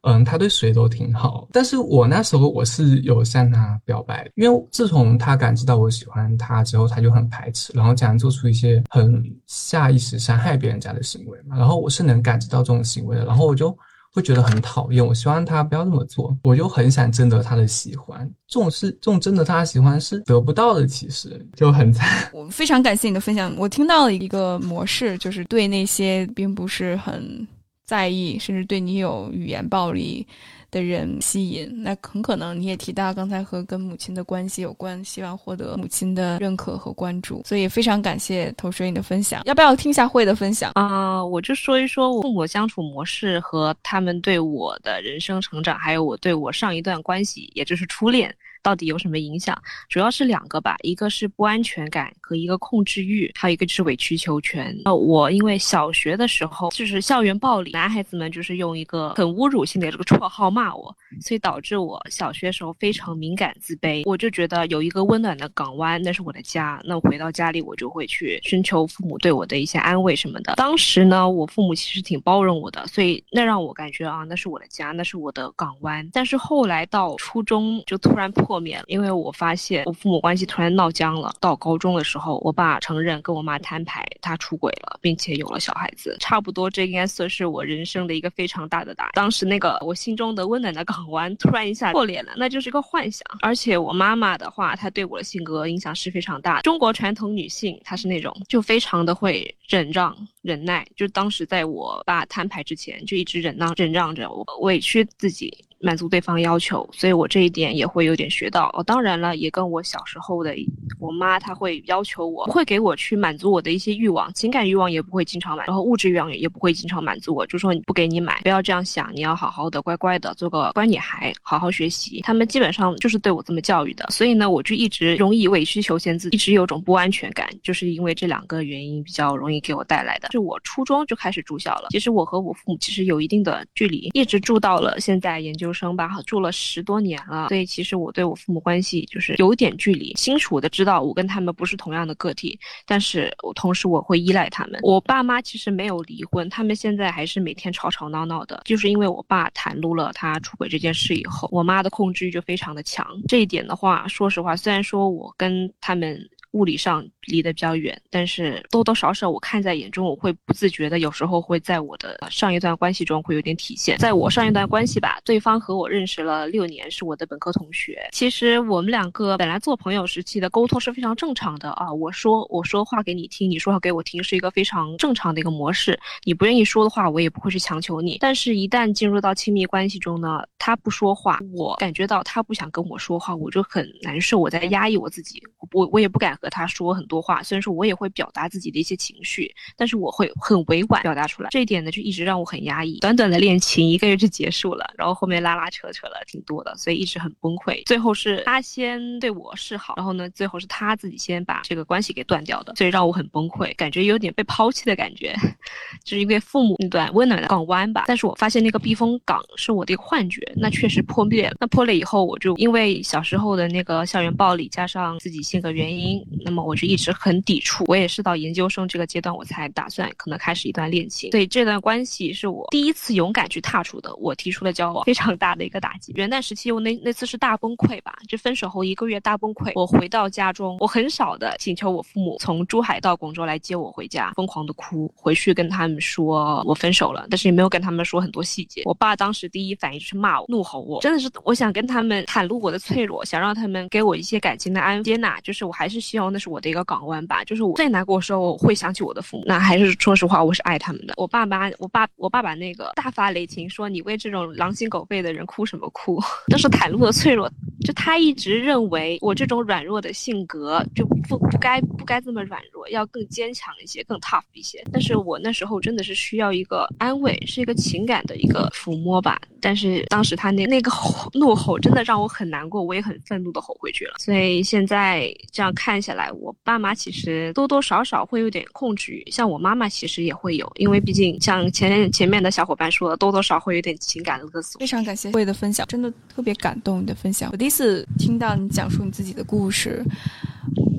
嗯，他对谁都挺好，但是我那时候我是有向他表白，因为自从他感知到我喜欢他之后，他就很排斥，然后竟然做出一些很下意识伤害别人家的行为嘛，然后我是能感知到这种行为的，然后我就。会觉得很讨厌，我希望他不要这么做，我就很想征得他的喜欢。这种是这种征得他的喜欢是得不到的，其实就很惨。我非常感谢你的分享，我听到了一个模式，就是对那些并不是很在意，甚至对你有语言暴力。的人吸引，那很可能你也提到刚才和跟母亲的关系有关，希望获得母亲的认可和关注，所以非常感谢投水你的分享。要不要听一下慧的分享啊？我就说一说我父母相处模式和他们对我的人生成长，还有我对我上一段关系，也就是初恋。到底有什么影响？主要是两个吧，一个是不安全感和一个控制欲，还有一个是委曲求全。那，我因为小学的时候就是校园暴力，男孩子们就是用一个很侮辱性的这个绰号骂我，所以导致我小学时候非常敏感自卑。我就觉得有一个温暖的港湾，那是我的家。那回到家里，我就会去寻求父母对我的一些安慰什么的。当时呢，我父母其实挺包容我的，所以那让我感觉啊，那是我的家，那是我的港湾。但是后来到初中就突然破。灭了，因为我发现我父母关系突然闹僵了。到高中的时候，我爸承认跟我妈摊牌，他出轨了，并且有了小孩子。差不多，这应该算是我人生的一个非常大的打。当时那个我心中的温暖的港湾突然一下破裂了，那就是一个幻想。而且我妈妈的话，她对我的性格影响是非常大。中国传统女性，她是那种就非常的会忍让、忍耐。就当时在我爸摊牌之前，就一直忍让、忍让着，我委屈自己。满足对方要求，所以我这一点也会有点学到。哦，当然了，也跟我小时候的我妈，她会要求我，不会给我去满足我的一些欲望，情感欲望也不会经常满，然后物质欲望也不会经常满足我。就说不给你买，不要这样想，你要好好的、乖乖的做个乖女孩，好好学习。他们基本上就是对我这么教育的，所以呢，我就一直容易委曲求全，自己一直有种不安全感，就是因为这两个原因比较容易给我带来的。就我初中就开始住校了，其实我和我父母其实有一定的距离，一直住到了现在研究。生吧，住了十多年了，所以其实我对我父母关系就是有点距离，清楚的知道我跟他们不是同样的个体，但是我同时我会依赖他们。我爸妈其实没有离婚，他们现在还是每天吵吵闹闹的，就是因为我爸袒露了他出轨这件事以后，我妈的控制欲就非常的强。这一点的话，说实话，虽然说我跟他们。物理上离得比较远，但是多多少少我看在眼中，我会不自觉的，有时候会在我的上一段关系中会有点体现。在我上一段关系吧，对方和我认识了六年，是我的本科同学。其实我们两个本来做朋友时期的沟通是非常正常的啊，我说我说话给你听，你说话给我听，是一个非常正常的一个模式。你不愿意说的话，我也不会去强求你。但是，一旦进入到亲密关系中呢，他不说话，我感觉到他不想跟我说话，我就很难受，我在压抑我自己，我我也不敢和。他说很多话。虽然说我也会表达自己的一些情绪，但是我会很委婉表达出来。这一点呢，就一直让我很压抑。短短的恋情一个月就结束了，然后后面拉拉扯扯了挺多的，所以一直很崩溃。最后是他先对我示好，然后呢，最后是他自己先把这个关系给断掉的，所以让我很崩溃，感觉有点被抛弃的感觉，就是因为父母那段温暖的港湾吧。但是我发现那个避风港是我的一个幻觉，那确实破灭了。那破了以后，我就因为小时候的那个校园暴力，加上自己性格原因，那么我就一直很抵触。我也是到研究生这个阶段，我才打算可能开始一段恋情。所以这段关系是我第一次勇敢去踏出的，我提出了交往，非常大的一个打击。元旦时期，我那那次是大崩溃吧，就分手后一个月大崩溃。我回到家中，我很少的请求我父母从珠海到广州来接我回家，疯狂的哭，回去跟他们说我分手了，但是也没有跟他们说很多细节。我爸当时第一反应就是骂我，怒吼我，真的是我想跟他们袒露我的脆弱，想让他们给我一些感情的安接纳，就是我还是希望那是我的一个港湾吧。就是我最难过的时候，我会想起我的父母，那还是说实话，我是爱他们的。我爸妈，我爸，我爸爸那个大发雷霆说你为这种狼心狗肺的人哭什么哭？都是袒露的脆弱。就他一直认为我这种软弱的性格就不不该不该这么软弱，要更坚强一些，更 tough 一些。但是我那时候真的是需要一个安慰，是一个情感的一个抚摸吧。但是当时他那那个吼 怒吼真的让我很难过，我也很愤怒的吼回去了。所以现在这样看下来，我爸妈其实多多少少会有点控制欲，像我妈妈其实也会有，因为毕竟像前前面的小伙伴说的，多多少会有点情感勒索。非常感谢慧的分享，真的特别感动你的分享。我第一次听到你讲述你自己的故事，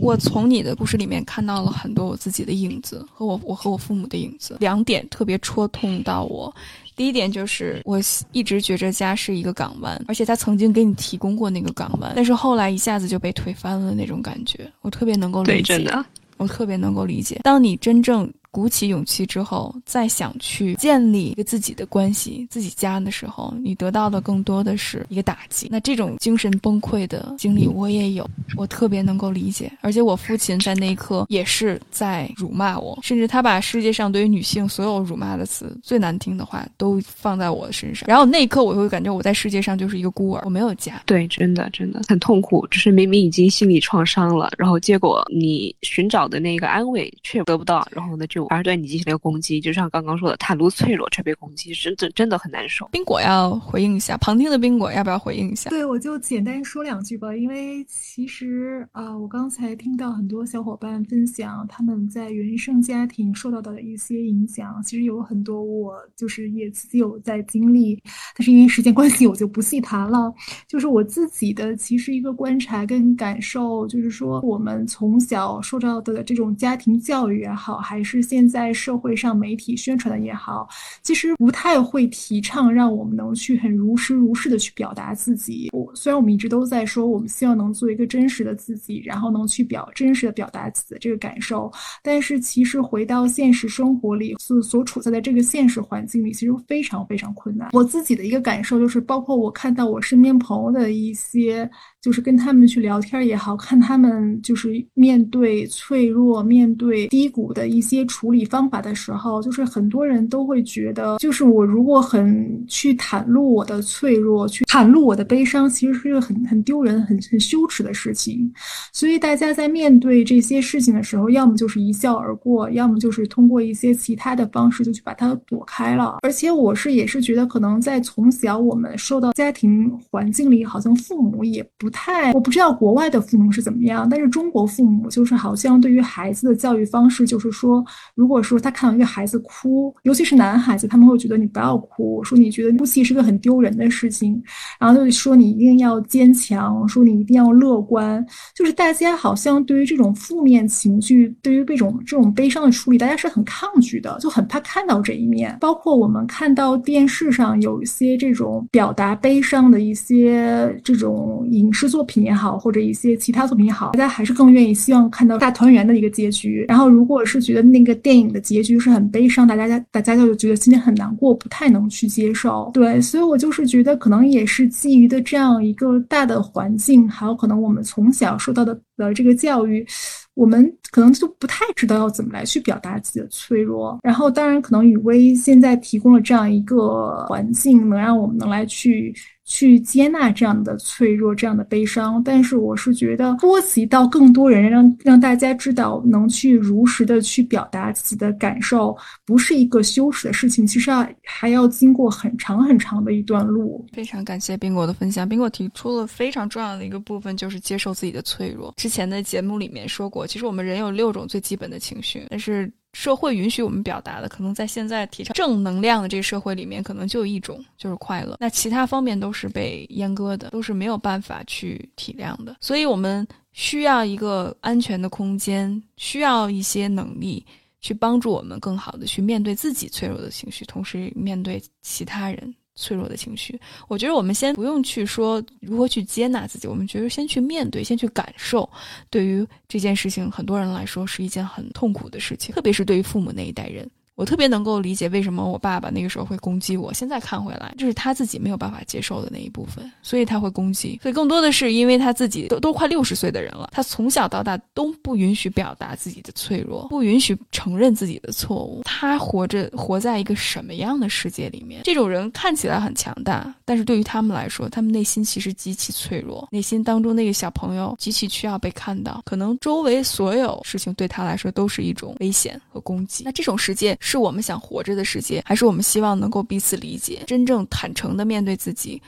我从你的故事里面看到了很多我自己的影子和我我和我父母的影子。两点特别戳痛到我，第一点就是我一直觉着家是一个港湾，而且他曾经给你提供过那个港湾，但是后来一下子就被推翻了那种感觉，我特别能够理对，解。真的。我特别能够理解，当你真正鼓起勇气之后，再想去建立一个自己的关系、自己家的时候，你得到的更多的是一个打击。那这种精神崩溃的经历我也有，我特别能够理解。而且我父亲在那一刻也是在辱骂我，甚至他把世界上对于女性所有辱骂的词、最难听的话都放在我身上。然后那一刻，我会感觉我在世界上就是一个孤儿，我没有家。对，真的真的很痛苦，就是明明已经心理创伤了，然后结果你寻找的那个安慰却得不到，然后呢就反而对你进行了一个攻击，就像刚刚说的袒露脆弱却被攻击，真的真的很难受。冰果要回应一下，旁听的冰果要不要回应一下？对，我就简单说两句吧，因为其实啊、呃我刚才听到很多小伙伴分享他们在原生家庭受到的一些影响，其实有很多我就是也自己有在经历，但是因为时间关系，我就不细谈了。就是我自己的其实一个观察跟感受，就是说我们从小受到的这种家庭教育也好，还是现在社会上媒体宣传的也好，其实不太会提倡让我们能去很如实如是的去表达自己。我虽然我们一直都在说，我们希望能做一个真实的自己，然后能去表真实的表达自己的这个感受，但是其实回到现实生活里，所所处在的这个现实环境里，其实非常非常困难。我自己的一个感受就是，包括我看到我身边朋友的一些，就是跟他们去聊天也好看他们就是面对脆弱、面对低谷的一些处理方法的时候，就是很多人都会觉得，就是我如果很去袒露我的脆弱，去袒露我的悲伤，其实是一个很很丢人、很很羞耻的事情。所以大家在面对这些事情的时候，要么就是一笑而过，要么就是通过一些其他的方式就去把它躲开了。而且我是也是觉得，可能在从小我们受到家庭环境里，好像父母也不不太，我不知道国外的父母是怎么样，但是中国父母就是好像对于孩子的教育方式，就是说，如果说他看到一个孩子哭，尤其是男孩子，他们会觉得你不要哭，说你觉得哭泣是个很丢人的事情，然后就说你一定要坚强，说你一定要乐观，就是大家好像对于这种负面情绪，对于这种这种悲伤的处理，大家是很抗拒的，就很怕看到这一面。包括我们看到电视上有一些这种表达悲伤的一些这种影视作品也好，或者一些其他作品也好，大家还是更愿意希望看到大团圆的一个结局。然后，如果是觉得那个电影的结局是很悲伤，大家大家就觉得心里很难过，不太能去接受。对，所以我就是觉得，可能也是基于的这样一个大的环境，还有可能我们从小受到的的这个教育。我们可能就不太知道要怎么来去表达自己的脆弱，然后当然可能雨薇现在提供了这样一个环境，能让我们能来去去接纳这样的脆弱、这样的悲伤。但是我是觉得，波及到更多人，让让大家知道，能去如实的去表达自己的感受，不是一个羞耻的事情。其实要还要经过很长很长的一段路。非常感谢宾果的分享。宾果提出了非常重要的一个部分，就是接受自己的脆弱。之前的节目里面说过，其实我们人有六种最基本的情绪，但是。社会允许我们表达的，可能在现在提倡正能量的这个社会里面，可能就一种就是快乐。那其他方面都是被阉割的，都是没有办法去体谅的。所以，我们需要一个安全的空间，需要一些能力去帮助我们更好的去面对自己脆弱的情绪，同时面对其他人。脆弱的情绪，我觉得我们先不用去说如何去接纳自己，我们觉得先去面对，先去感受。对于这件事情，很多人来说是一件很痛苦的事情，特别是对于父母那一代人。我特别能够理解为什么我爸爸那个时候会攻击我。现在看回来，这是他自己没有办法接受的那一部分，所以他会攻击。所以更多的是因为他自己都都快六十岁的人了，他从小到大都不允许表达自己的脆弱，不允许承认自己的错误。他活着活在一个什么样的世界里面？这种人看起来很强大，但是对于他们来说，他们内心其实极其脆弱。内心当中那个小朋友极其需要被看到，可能周围所有事情对他来说都是一种危险和攻击。那这种世界。是我们想活着的世界，还是我们希望能够彼此理解，真正坦诚的面对自己，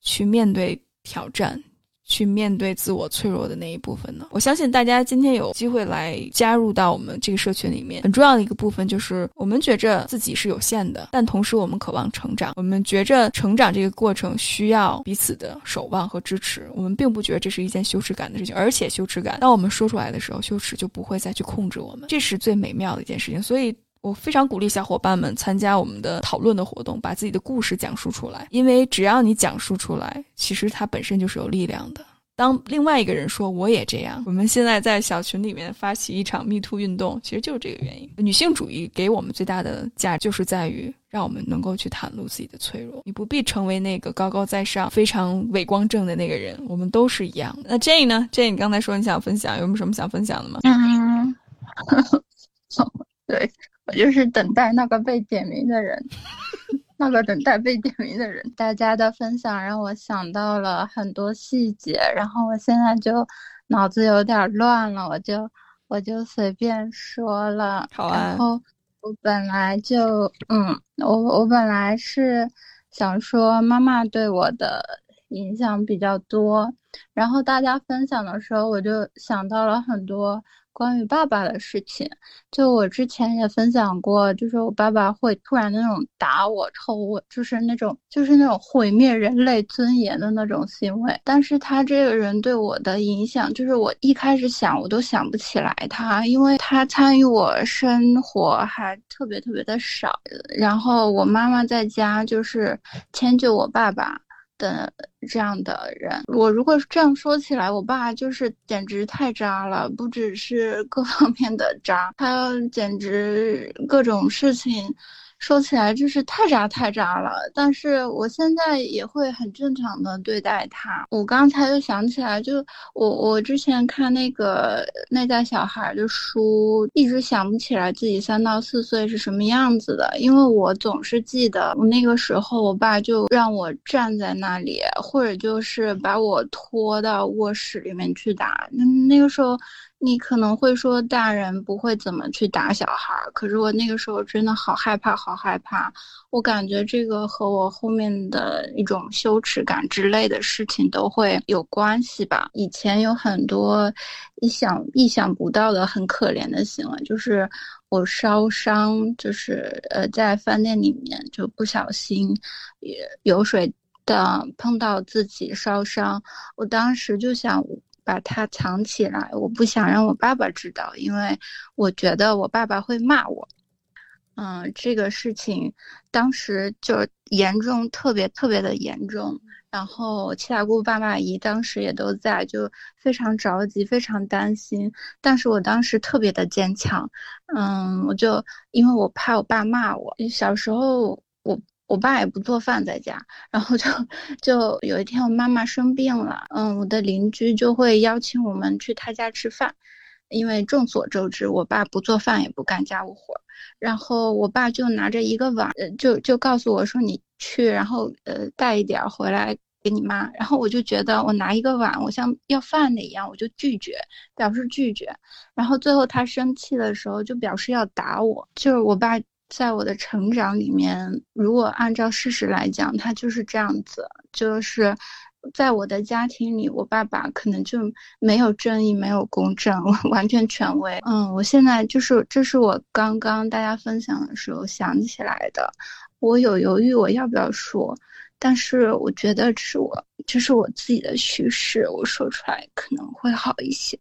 去面对挑战，去面对自我脆弱的那一部分呢？我相信大家今天有机会来加入到我们这个社群里面，很重要的一个部分就是我们觉着自己是有限的，但同时我们渴望成长，我们觉着成长这个过程需要彼此的守望和支持，我们并不觉得这是一件羞耻感的事情，而且羞耻感当我们说出来的时候，羞耻就不会再去控制我们，这是最美妙的一件事情，所以。我非常鼓励小伙伴们参加我们的讨论的活动，把自己的故事讲述出来。因为只要你讲述出来，其实它本身就是有力量的。当另外一个人说我也这样，我们现在在小群里面发起一场 Me Too 运动，其实就是这个原因。女性主义给我们最大的价值，就是在于让我们能够去袒露自己的脆弱。你不必成为那个高高在上、非常伟光正的那个人，我们都是一样。那 Jane 呢？Jane，你刚才说你想分享，有没有什么想分享的吗？嗯，对。我就是等待那个被点名的人，那个等待被点名的人。大家的分享让我想到了很多细节，然后我现在就脑子有点乱了，我就我就随便说了。好啊。然后我本来就嗯，我我本来是想说妈妈对我的影响比较多，然后大家分享的时候，我就想到了很多。关于爸爸的事情，就我之前也分享过，就是我爸爸会突然那种打我、抽我，就是那种就是那种毁灭人类尊严的那种行为。但是他这个人对我的影响，就是我一开始想我都想不起来他，因为他参与我生活还特别特别的少。然后我妈妈在家就是迁就我爸爸。的这样的人，我如果这样说起来，我爸就是简直太渣了，不只是各方面的渣，他简直各种事情。说起来就是太渣太渣了，但是我现在也会很正常的对待他。我刚才就想起来，就我我之前看那个内在小孩的书，一直想不起来自己三到四岁是什么样子的，因为我总是记得我那个时候，我爸就让我站在那里，或者就是把我拖到卧室里面去打。那那个时候。你可能会说大人不会怎么去打小孩，可是我那个时候真的好害怕，好害怕。我感觉这个和我后面的一种羞耻感之类的事情都会有关系吧。以前有很多意想意想不到的很可怜的行为，就是我烧伤，就是呃在饭店里面就不小心有水的碰到自己烧伤，我当时就想。把它藏起来，我不想让我爸爸知道，因为我觉得我爸爸会骂我。嗯，这个事情当时就严重，特别特别的严重。然后七大姑八大姨当时也都在，就非常着急，非常担心。但是我当时特别的坚强。嗯，我就因为我怕我爸骂我，小时候我。我爸也不做饭在家，然后就就有一天我妈妈生病了，嗯，我的邻居就会邀请我们去他家吃饭，因为众所周知，我爸不做饭也不干家务活，然后我爸就拿着一个碗，就就告诉我说你去，然后呃带一点回来给你妈。然后我就觉得我拿一个碗，我像要饭的一样，我就拒绝，表示拒绝。然后最后他生气的时候，就表示要打我。就是我爸在我的成长里面，如果按照事实来讲，他就是这样子，就是。在我的家庭里，我爸爸可能就没有正义，没有公正，完全权威。嗯，我现在就是，这是我刚刚大家分享的时候想起来的。我有犹豫，我要不要说？但是我觉得这是我，这是我自己的叙事，我说出来可能会好一些。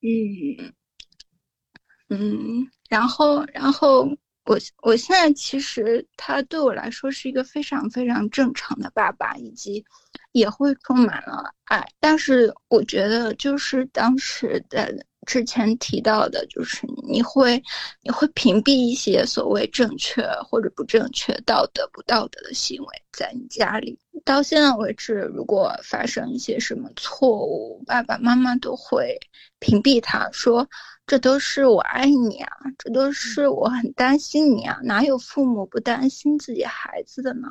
嗯嗯，然后然后。我我现在其实他对我来说是一个非常非常正常的爸爸，以及也会充满了爱。但是我觉得就是当时在之前提到的，就是你会你会屏蔽一些所谓正确或者不正确、道德不道德的行为，在你家里。到现在为止，如果发生一些什么错误，爸爸妈妈都会屏蔽他，说。这都是我爱你啊，这都是我很担心你啊，哪有父母不担心自己孩子的呢？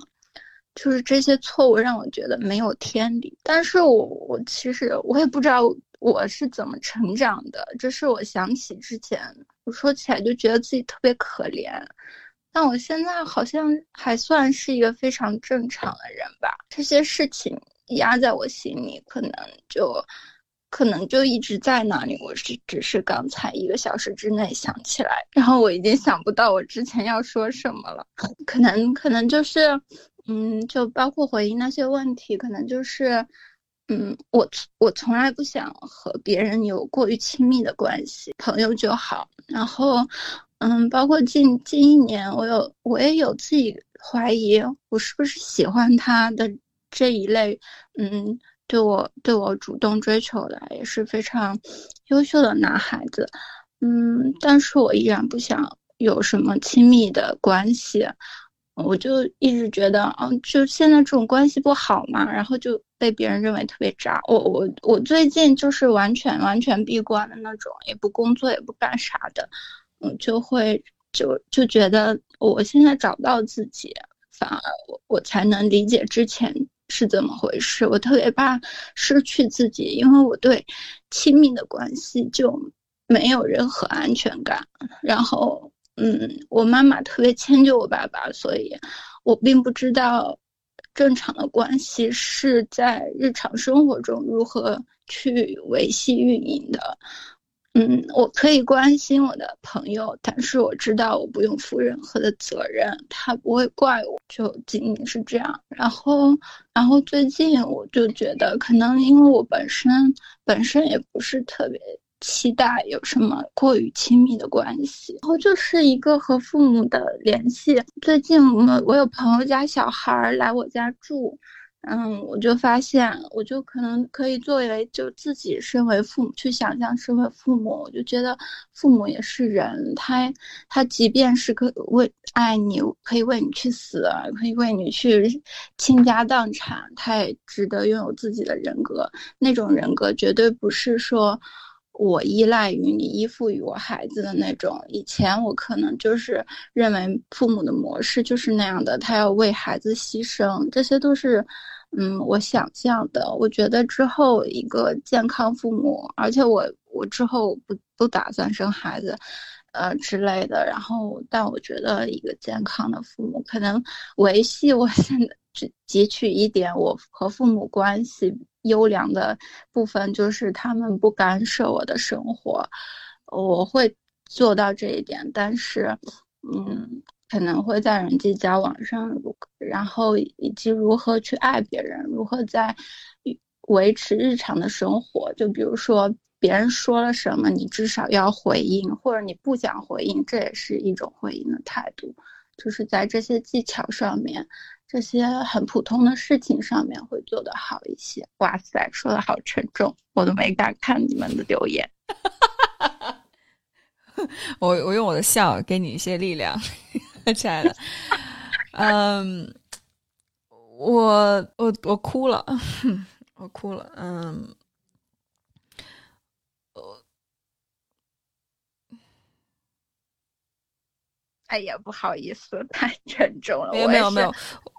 就是这些错误让我觉得没有天理。但是我我其实我也不知道我是怎么成长的，这是我想起之前我说起来就觉得自己特别可怜，但我现在好像还算是一个非常正常的人吧。这些事情压在我心里，可能就。可能就一直在那里，我是只是刚才一个小时之内想起来，然后我已经想不到我之前要说什么了。可能可能就是，嗯，就包括回应那些问题，可能就是，嗯，我我从来不想和别人有过于亲密的关系，朋友就好。然后，嗯，包括近近一年，我有我也有自己怀疑，我是不是喜欢他的这一类，嗯。对我对我主动追求的也是非常优秀的男孩子，嗯，但是我依然不想有什么亲密的关系，我就一直觉得，嗯，就现在这种关系不好嘛，然后就被别人认为特别渣。我我我最近就是完全完全闭关的那种，也不工作也不干啥的，嗯，就会就就觉得我现在找到自己，反而我我才能理解之前。是怎么回事？我特别怕失去自己，因为我对亲密的关系就没有任何安全感。然后，嗯，我妈妈特别迁就我爸爸，所以我并不知道正常的关系是在日常生活中如何去维系运营的。嗯，我可以关心我的朋友，但是我知道我不用负任何的责任，他不会怪我，就仅仅是这样。然后，然后最近我就觉得，可能因为我本身本身也不是特别期待有什么过于亲密的关系，然后就是一个和父母的联系。最近我我有朋友家小孩来我家住。嗯，我就发现，我就可能可以作为就自己身为父母去想象身为父母，我就觉得父母也是人，他他即便是可为爱你，可以为你去死，可以为你去倾家荡产，他也值得拥有自己的人格。那种人格绝对不是说我依赖于你，依附于我孩子的那种。以前我可能就是认为父母的模式就是那样的，他要为孩子牺牲，这些都是。嗯，我想象的，我觉得之后一个健康父母，而且我我之后不不打算生孩子，呃之类的。然后，但我觉得一个健康的父母，可能维系我 现在只汲取一点我和父母关系优良的部分，就是他们不干涉我的生活，我会做到这一点。但是，嗯。可能会在人际交往上，然后以及如何去爱别人，如何在维持日常的生活。就比如说别人说了什么，你至少要回应，或者你不想回应，这也是一种回应的态度。就是在这些技巧上面，这些很普通的事情上面会做得好一些。哇塞，说的好沉重，我都没敢看你们的留言。我我用我的笑给你一些力量。亲爱的，嗯，我我我哭了，我哭了，嗯，哎呀，不好意思，太沉重了。没有没有没有，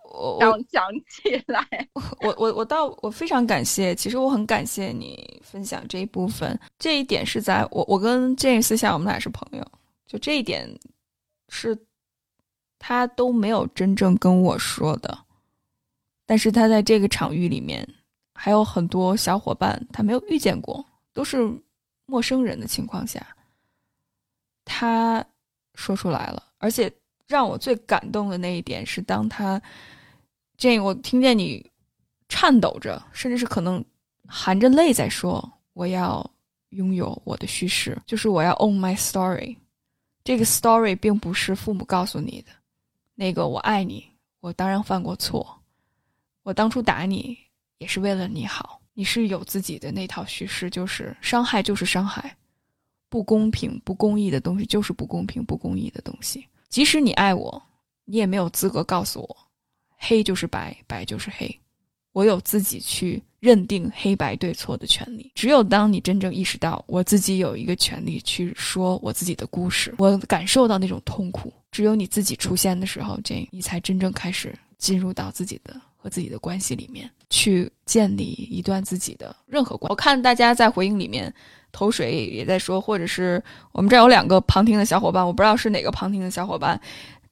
我我讲讲起来。我我我倒我非常感谢，其实我很感谢你分享这一部分，这一点是在我我跟 Jane 私下我们俩是朋友，就这一点是他都没有真正跟我说的，但是他在这个场域里面还有很多小伙伴他没有遇见过，都是陌生人的情况下，他说出来了，而且让我最感动的那一点是当他。这我听见你颤抖着，甚至是可能含着泪在说：“我要拥有我的叙事，就是我要 own my story。这个 story 并不是父母告诉你的，那个我爱你，我当然犯过错，我当初打你也是为了你好。你是有自己的那套叙事，就是伤害就是伤害，不公平不公义的东西就是不公平不公义的东西。即使你爱我，你也没有资格告诉我。”黑就是白，白就是黑，我有自己去认定黑白对错的权利。只有当你真正意识到我自己有一个权利去说我自己的故事，我感受到那种痛苦，只有你自己出现的时候，这你才真正开始进入到自己的和自己的关系里面，去建立一段自己的任何关。我看大家在回应里面投水也在说，或者是我们这有两个旁听的小伙伴，我不知道是哪个旁听的小伙伴。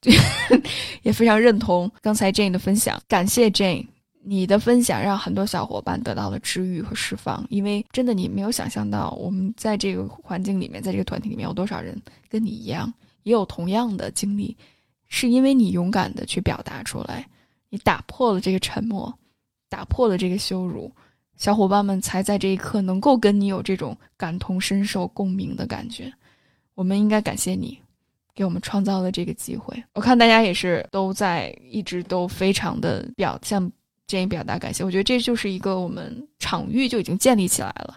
也非常认同刚才 Jane 的分享，感谢 Jane，你的分享让很多小伙伴得到了治愈和释放。因为真的你没有想象到，我们在这个环境里面，在这个团体里面有多少人跟你一样，也有同样的经历，是因为你勇敢的去表达出来，你打破了这个沉默，打破了这个羞辱，小伙伴们才在这一刻能够跟你有这种感同身受、共鸣的感觉。我们应该感谢你。给我们创造了这个机会，我看大家也是都在一直都非常的表向建议表达感谢。我觉得这就是一个我们场域就已经建立起来了，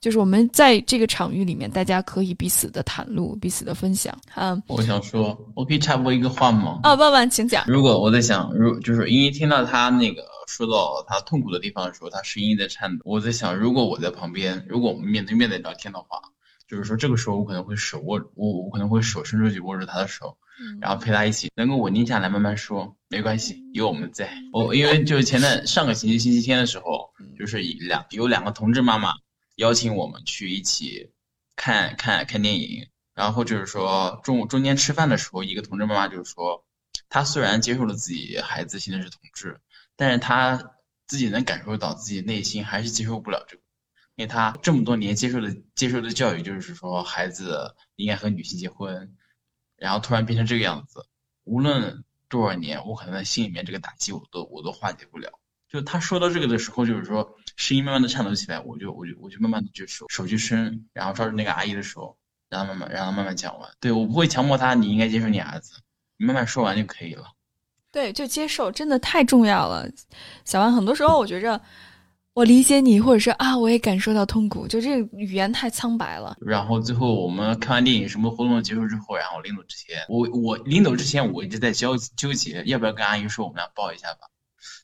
就是我们在这个场域里面，大家可以彼此的袒露、彼此的分享。嗯，我想说，我可以插播一个话吗？啊，万万请讲。如果我在想，如就是因为听到他那个说到他痛苦的地方的时候，他声音在颤抖。我在想，如果我在旁边，如果我们面对面的聊天的话。就是说，这个时候我可能会手握我，我可能会手伸出去握住他的手，然后陪他一起能够稳定下来，慢慢说，没关系，有我们在。我因为就是前段上个星期星期天的时候，就是两有两个同志妈妈邀请我们去一起看看看电影，然后就是说中午中间吃饭的时候，一个同志妈妈就是说，她虽然接受了自己孩子现在是同志，但是她自己能感受到自己内心还是接受不了这个。因为他这么多年接受的接受的教育就是说，孩子应该和女性结婚，然后突然变成这个样子，无论多少年，我可能在心里面这个打击我都我都化解不了。就他说到这个的时候，就是说声音慢慢的颤抖起来，我就我就我就慢慢的就手手去伸，然后抓住那个阿姨的手，让她慢慢让她慢慢讲完。对我不会强迫她，你应该接受你儿子，你慢慢说完就可以了。对，就接受，真的太重要了。小万，很多时候我觉着。我理解你，或者说啊，我也感受到痛苦，就这个语言太苍白了。然后最后我们看完电影，什么活动结束之后，然后临走之前，我我临走之前，我一直在纠纠结，要不要跟阿姨说我们俩抱一下吧？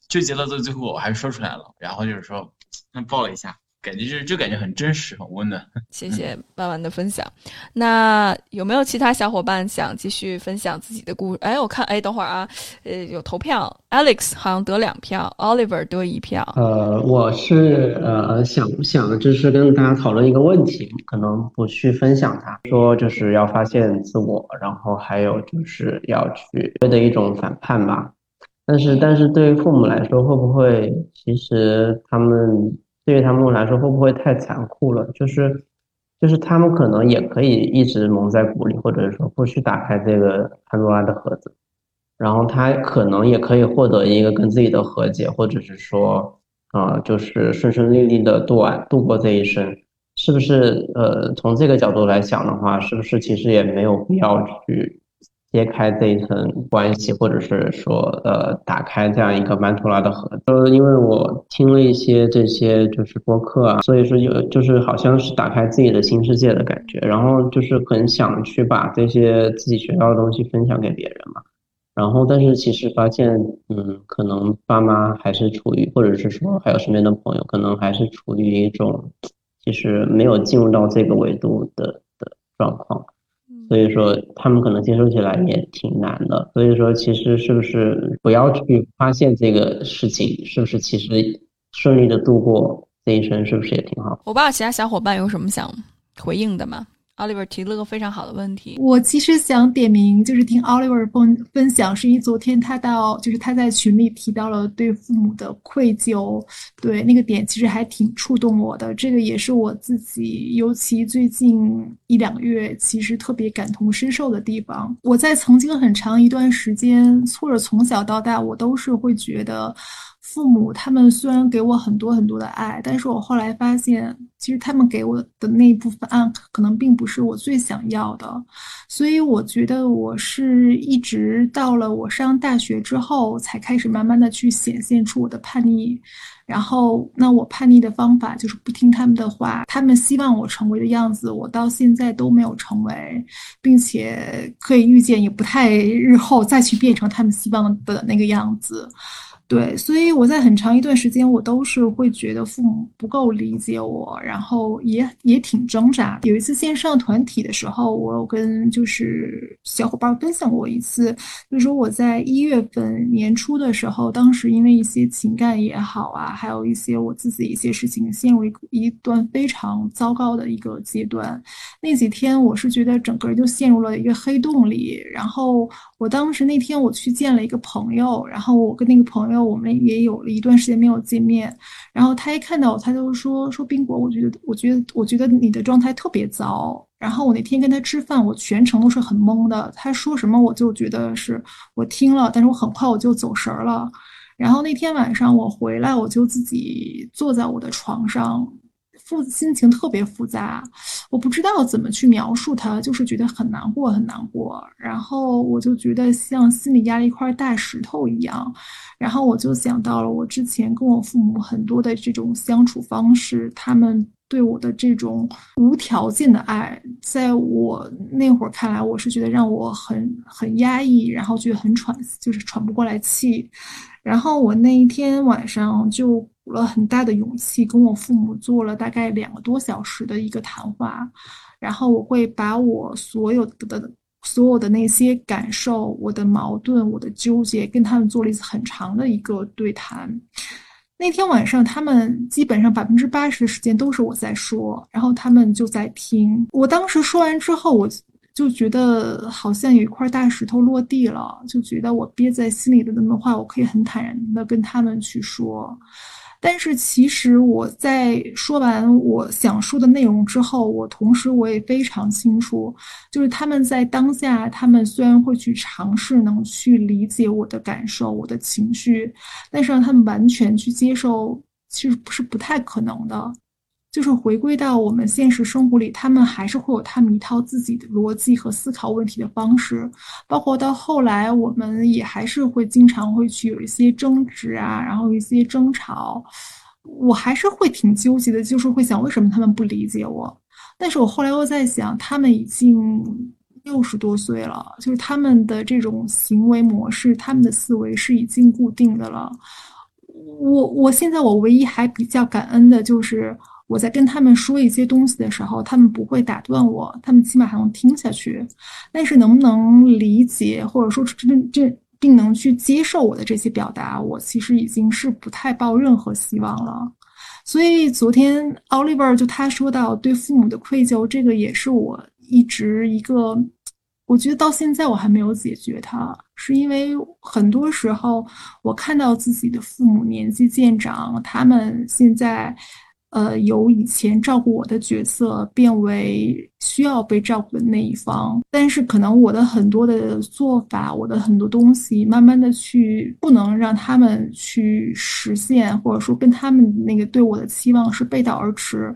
纠结到最最后，我还是说出来了。然后就是说，那抱了一下。感觉就是就感觉很真实，很温暖。谢谢曼曼的分享。那有没有其他小伙伴想继续分享自己的故事？哎，我看，哎，等会儿啊，呃，有投票，Alex 好像得两票，Oliver 得一票。呃，我是呃想想就是跟大家讨论一个问题，可能不去分享它，说就是要发现自我，然后还有就是要去的一种反叛吧。但是但是对于父母来说，会不会其实他们？对于他们来说，会不会太残酷了？就是，就是他们可能也可以一直蒙在鼓里，或者说不去打开这个潘多拉的盒子，然后他可能也可以获得一个跟自己的和解，或者是说，啊，就是顺顺利利的度完度过这一生，是不是？呃，从这个角度来讲的话，是不是其实也没有必要去？揭开这一层关系，或者是说，呃，打开这样一个曼陀拉的盒。呃，因为我听了一些这些就是播客啊，所以说有就是好像是打开自己的新世界的感觉，然后就是很想去把这些自己学到的东西分享给别人嘛。然后，但是其实发现，嗯，可能爸妈还是处于，或者是说还有身边的朋友，可能还是处于一种其实没有进入到这个维度的的状况。所以说他们可能接受起来也挺难的。所以说，其实是不是不要去发现这个事情，是不是其实顺利的度过这一生，是不是也挺好？我不知道其他小伙伴有什么想回应的吗？Oliver 提了个非常好的问题。我其实想点名，就是听 Oliver 分分享，是因为昨天他到，就是他在群里提到了对父母的愧疚，对那个点其实还挺触动我的。这个也是我自己，尤其最近一两个月，其实特别感同身受的地方。我在曾经很长一段时间，或者从小到大，我都是会觉得。父母他们虽然给我很多很多的爱，但是我后来发现，其实他们给我的那一部分爱，可能并不是我最想要的。所以我觉得我是一直到了我上大学之后，才开始慢慢的去显现出我的叛逆。然后，那我叛逆的方法就是不听他们的话，他们希望我成为的样子，我到现在都没有成为，并且可以预见，也不太日后再去变成他们希望的那个样子。对，所以我在很长一段时间，我都是会觉得父母不够理解我，然后也也挺挣扎。有一次线上团体的时候，我有跟就是小伙伴分享过一次，就是说我在一月份年初的时候，当时因为一些情感也好啊，还有一些我自己一些事情，陷入一一段非常糟糕的一个阶段。那几天我是觉得整个人就陷入了一个黑洞里，然后我当时那天我去见了一个朋友，然后我跟那个朋友。我们也有了一段时间没有见面，然后他一看到我，他就说说宾果，我觉得我觉得我觉得你的状态特别糟。然后我那天跟他吃饭，我全程都是很懵的，他说什么我就觉得是我听了，但是我很快我就走神儿了。然后那天晚上我回来，我就自己坐在我的床上。复心情特别复杂，我不知道怎么去描述它，就是觉得很难过，很难过。然后我就觉得像心里压了一块大石头一样。然后我就想到了我之前跟我父母很多的这种相处方式，他们对我的这种无条件的爱，在我那会儿看来，我是觉得让我很很压抑，然后觉得很喘，就是喘不过来气。然后我那一天晚上就。鼓了很大的勇气，跟我父母做了大概两个多小时的一个谈话，然后我会把我所有的、所有的那些感受、我的矛盾、我的纠结，跟他们做了一次很长的一个对谈。那天晚上，他们基本上百分之八十的时间都是我在说，然后他们就在听。我当时说完之后，我就觉得好像有一块大石头落地了，就觉得我憋在心里的那么话，我可以很坦然的跟他们去说。但是其实我在说完我想说的内容之后，我同时我也非常清楚，就是他们在当下，他们虽然会去尝试能去理解我的感受、我的情绪，但是让他们完全去接受，其实不是不太可能的。就是回归到我们现实生活里，他们还是会有他们一套自己的逻辑和思考问题的方式，包括到后来，我们也还是会经常会去有一些争执啊，然后一些争吵，我还是会挺纠结的，就是会想为什么他们不理解我。但是我后来又在想，他们已经六十多岁了，就是他们的这种行为模式，他们的思维是已经固定的了。我我现在我唯一还比较感恩的就是。我在跟他们说一些东西的时候，他们不会打断我，他们起码还能听下去。但是能不能理解，或者说真真并能去接受我的这些表达，我其实已经是不太抱任何希望了。所以昨天 Oliver 就他说到对父母的愧疚，这个也是我一直一个，我觉得到现在我还没有解决它，是因为很多时候我看到自己的父母年纪渐长，他们现在。呃，由以前照顾我的角色变为需要被照顾的那一方，但是可能我的很多的做法，我的很多东西，慢慢的去不能让他们去实现，或者说跟他们那个对我的期望是背道而驰，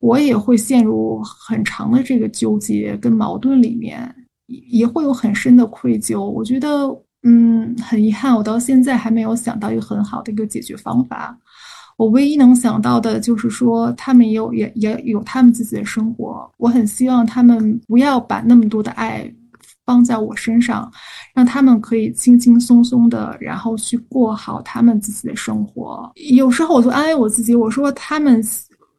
我也会陷入很长的这个纠结跟矛盾里面，也会有很深的愧疚。我觉得，嗯，很遗憾，我到现在还没有想到一个很好的一个解决方法。我唯一能想到的就是说，他们也有也也有他们自己的生活。我很希望他们不要把那么多的爱放在我身上，让他们可以轻轻松松的，然后去过好他们自己的生活。有时候我就安慰我自己，我说他们。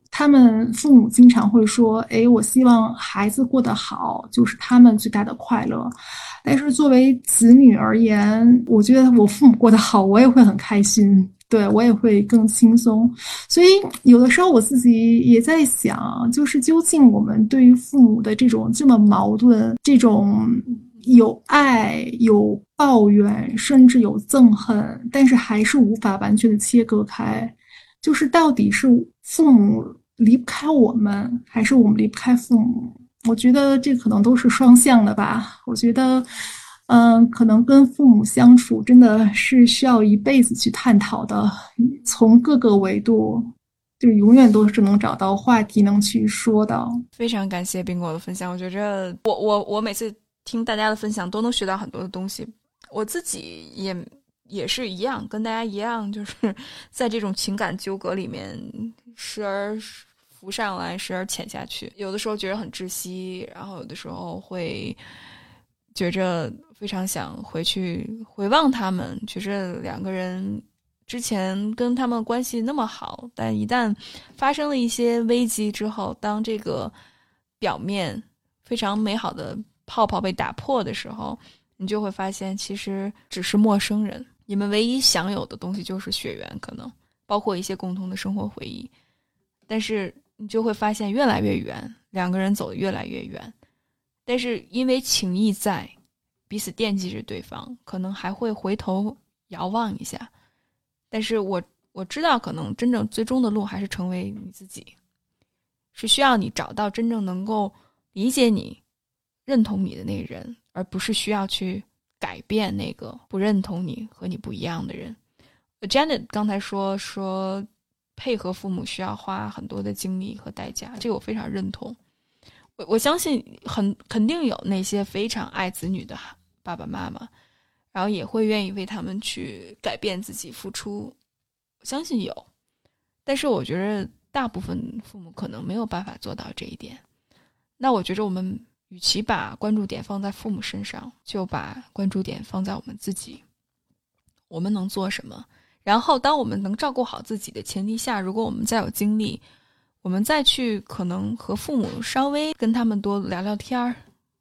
他们父母经常会说：“哎，我希望孩子过得好，就是他们最大的快乐。”但是作为子女而言，我觉得我父母过得好，我也会很开心。对我也会更轻松，所以有的时候我自己也在想，就是究竟我们对于父母的这种这么矛盾，这种有爱有抱怨，甚至有憎恨，但是还是无法完全的切割开，就是到底是父母离不开我们，还是我们离不开父母？我觉得这可能都是双向的吧。我觉得。嗯，可能跟父母相处真的是需要一辈子去探讨的，从各个维度，就永远都是能找到话题能去说的。非常感谢冰果的分享，我觉着我我我每次听大家的分享都能学到很多的东西，我自己也也是一样，跟大家一样，就是 在这种情感纠葛里面时而浮上来，时而潜下去，有的时候觉得很窒息，然后有的时候会觉着。非常想回去回望他们，觉着两个人之前跟他们关系那么好，但一旦发生了一些危机之后，当这个表面非常美好的泡泡被打破的时候，你就会发现其实只是陌生人。你们唯一享有的东西就是血缘，可能包括一些共同的生活回忆，但是你就会发现越来越远，两个人走得越来越远，但是因为情谊在。彼此惦记着对方，可能还会回头遥望一下，但是我我知道，可能真正最终的路还是成为你自己，是需要你找到真正能够理解你、认同你的那个人，而不是需要去改变那个不认同你和你不一样的人。Janet 刚才说说配合父母需要花很多的精力和代价，这个我非常认同。我我相信很肯定有那些非常爱子女的爸爸妈妈，然后也会愿意为他们去改变自己付出。我相信有，但是我觉得大部分父母可能没有办法做到这一点。那我觉着我们与其把关注点放在父母身上，就把关注点放在我们自己。我们能做什么？然后当我们能照顾好自己的前提下，如果我们再有精力。我们再去可能和父母稍微跟他们多聊聊天儿，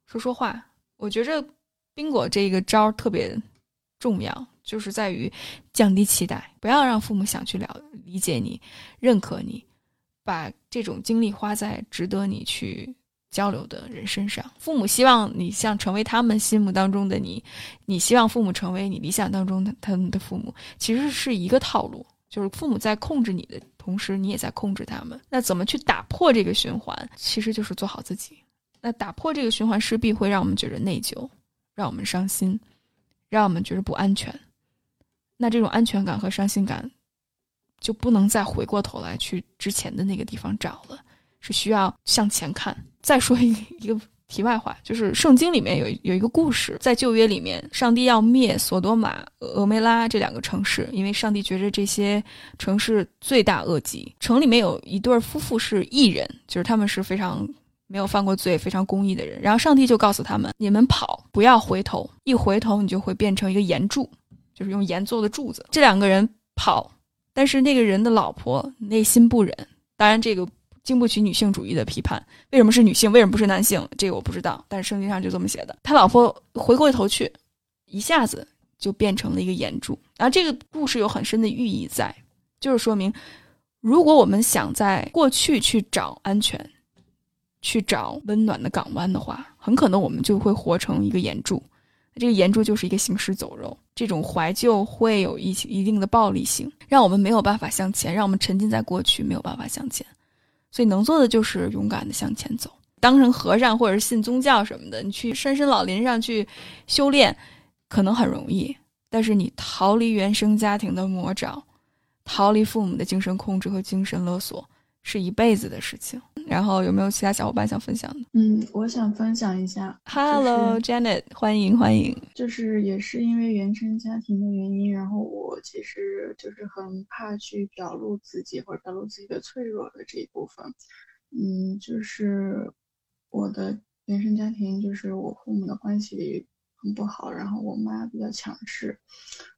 说说话。我觉着宾果这个招特别重要，就是在于降低期待，不要让父母想去了理解你、认可你，把这种精力花在值得你去交流的人身上。父母希望你像成为他们心目当中的你，你希望父母成为你理想当中的他们的父母，其实是一个套路。就是父母在控制你的同时，你也在控制他们。那怎么去打破这个循环？其实就是做好自己。那打破这个循环势必会让我们觉得内疚，让我们伤心，让我们觉得不安全。那这种安全感和伤心感，就不能再回过头来去之前的那个地方找了，是需要向前看。再说一一个。题外话，就是圣经里面有有一个故事，在旧约里面，上帝要灭索多玛、俄梅拉这两个城市，因为上帝觉着这些城市罪大恶极。城里面有一对夫妇是异人，就是他们是非常没有犯过罪、非常公义的人。然后上帝就告诉他们：你们跑，不要回头，一回头你就会变成一个岩柱，就是用岩做的柱子。这两个人跑，但是那个人的老婆内心不忍。当然这个。经不起女性主义的批判，为什么是女性？为什么不是男性？这个我不知道，但是圣经上就这么写的。他老婆回过头去，一下子就变成了一个眼柱。然后这个故事有很深的寓意在，就是说明，如果我们想在过去去找安全，去找温暖的港湾的话，很可能我们就会活成一个眼柱。这个眼柱就是一个行尸走肉。这种怀旧会有一一定的暴力性，让我们没有办法向前，让我们沉浸在过去，没有办法向前。所以能做的就是勇敢的向前走，当成和尚或者是信宗教什么的，你去深山老林上去修炼，可能很容易。但是你逃离原生家庭的魔爪，逃离父母的精神控制和精神勒索，是一辈子的事情。然后有没有其他小伙伴想分享的？嗯，我想分享一下。Hello，Janet，欢迎欢迎。就是也是因为原生家庭的原因，然后我其实就是很怕去表露自己或者表露自己的脆弱的这一部分。嗯，就是我的原生家庭，就是我父母的关系不好，然后我妈比较强势，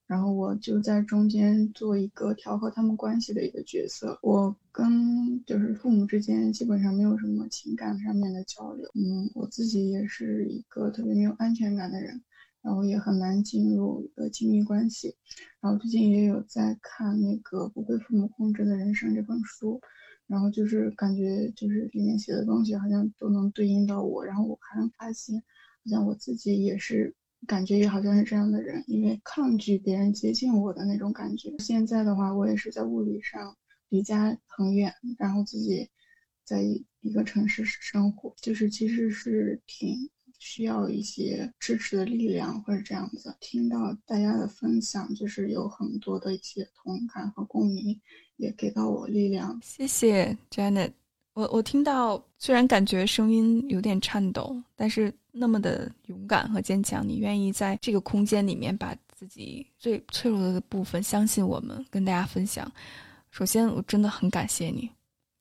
然后我就在中间做一个调和他们关系的一个角色。我跟就是父母之间基本上没有什么情感上面的交流，嗯，我自己也是一个特别没有安全感的人。然后也很难进入一个亲密关系，然后最近也有在看那个《不被父母控制的人生》这本书，然后就是感觉就是里面写的东西好像都能对应到我，然后我还能发现，好像我自己也是感觉也好像是这样的人，因为抗拒别人接近我的那种感觉。现在的话，我也是在物理上离家很远，然后自己在一个城市生活，就是其实是挺。需要一些支持的力量，或者这样子。听到大家的分享，就是有很多的一些同感和共鸣，也给到我力量。谢谢 Janet。我我听到，虽然感觉声音有点颤抖，但是那么的勇敢和坚强。你愿意在这个空间里面把自己最脆弱的部分，相信我们，跟大家分享。首先，我真的很感谢你，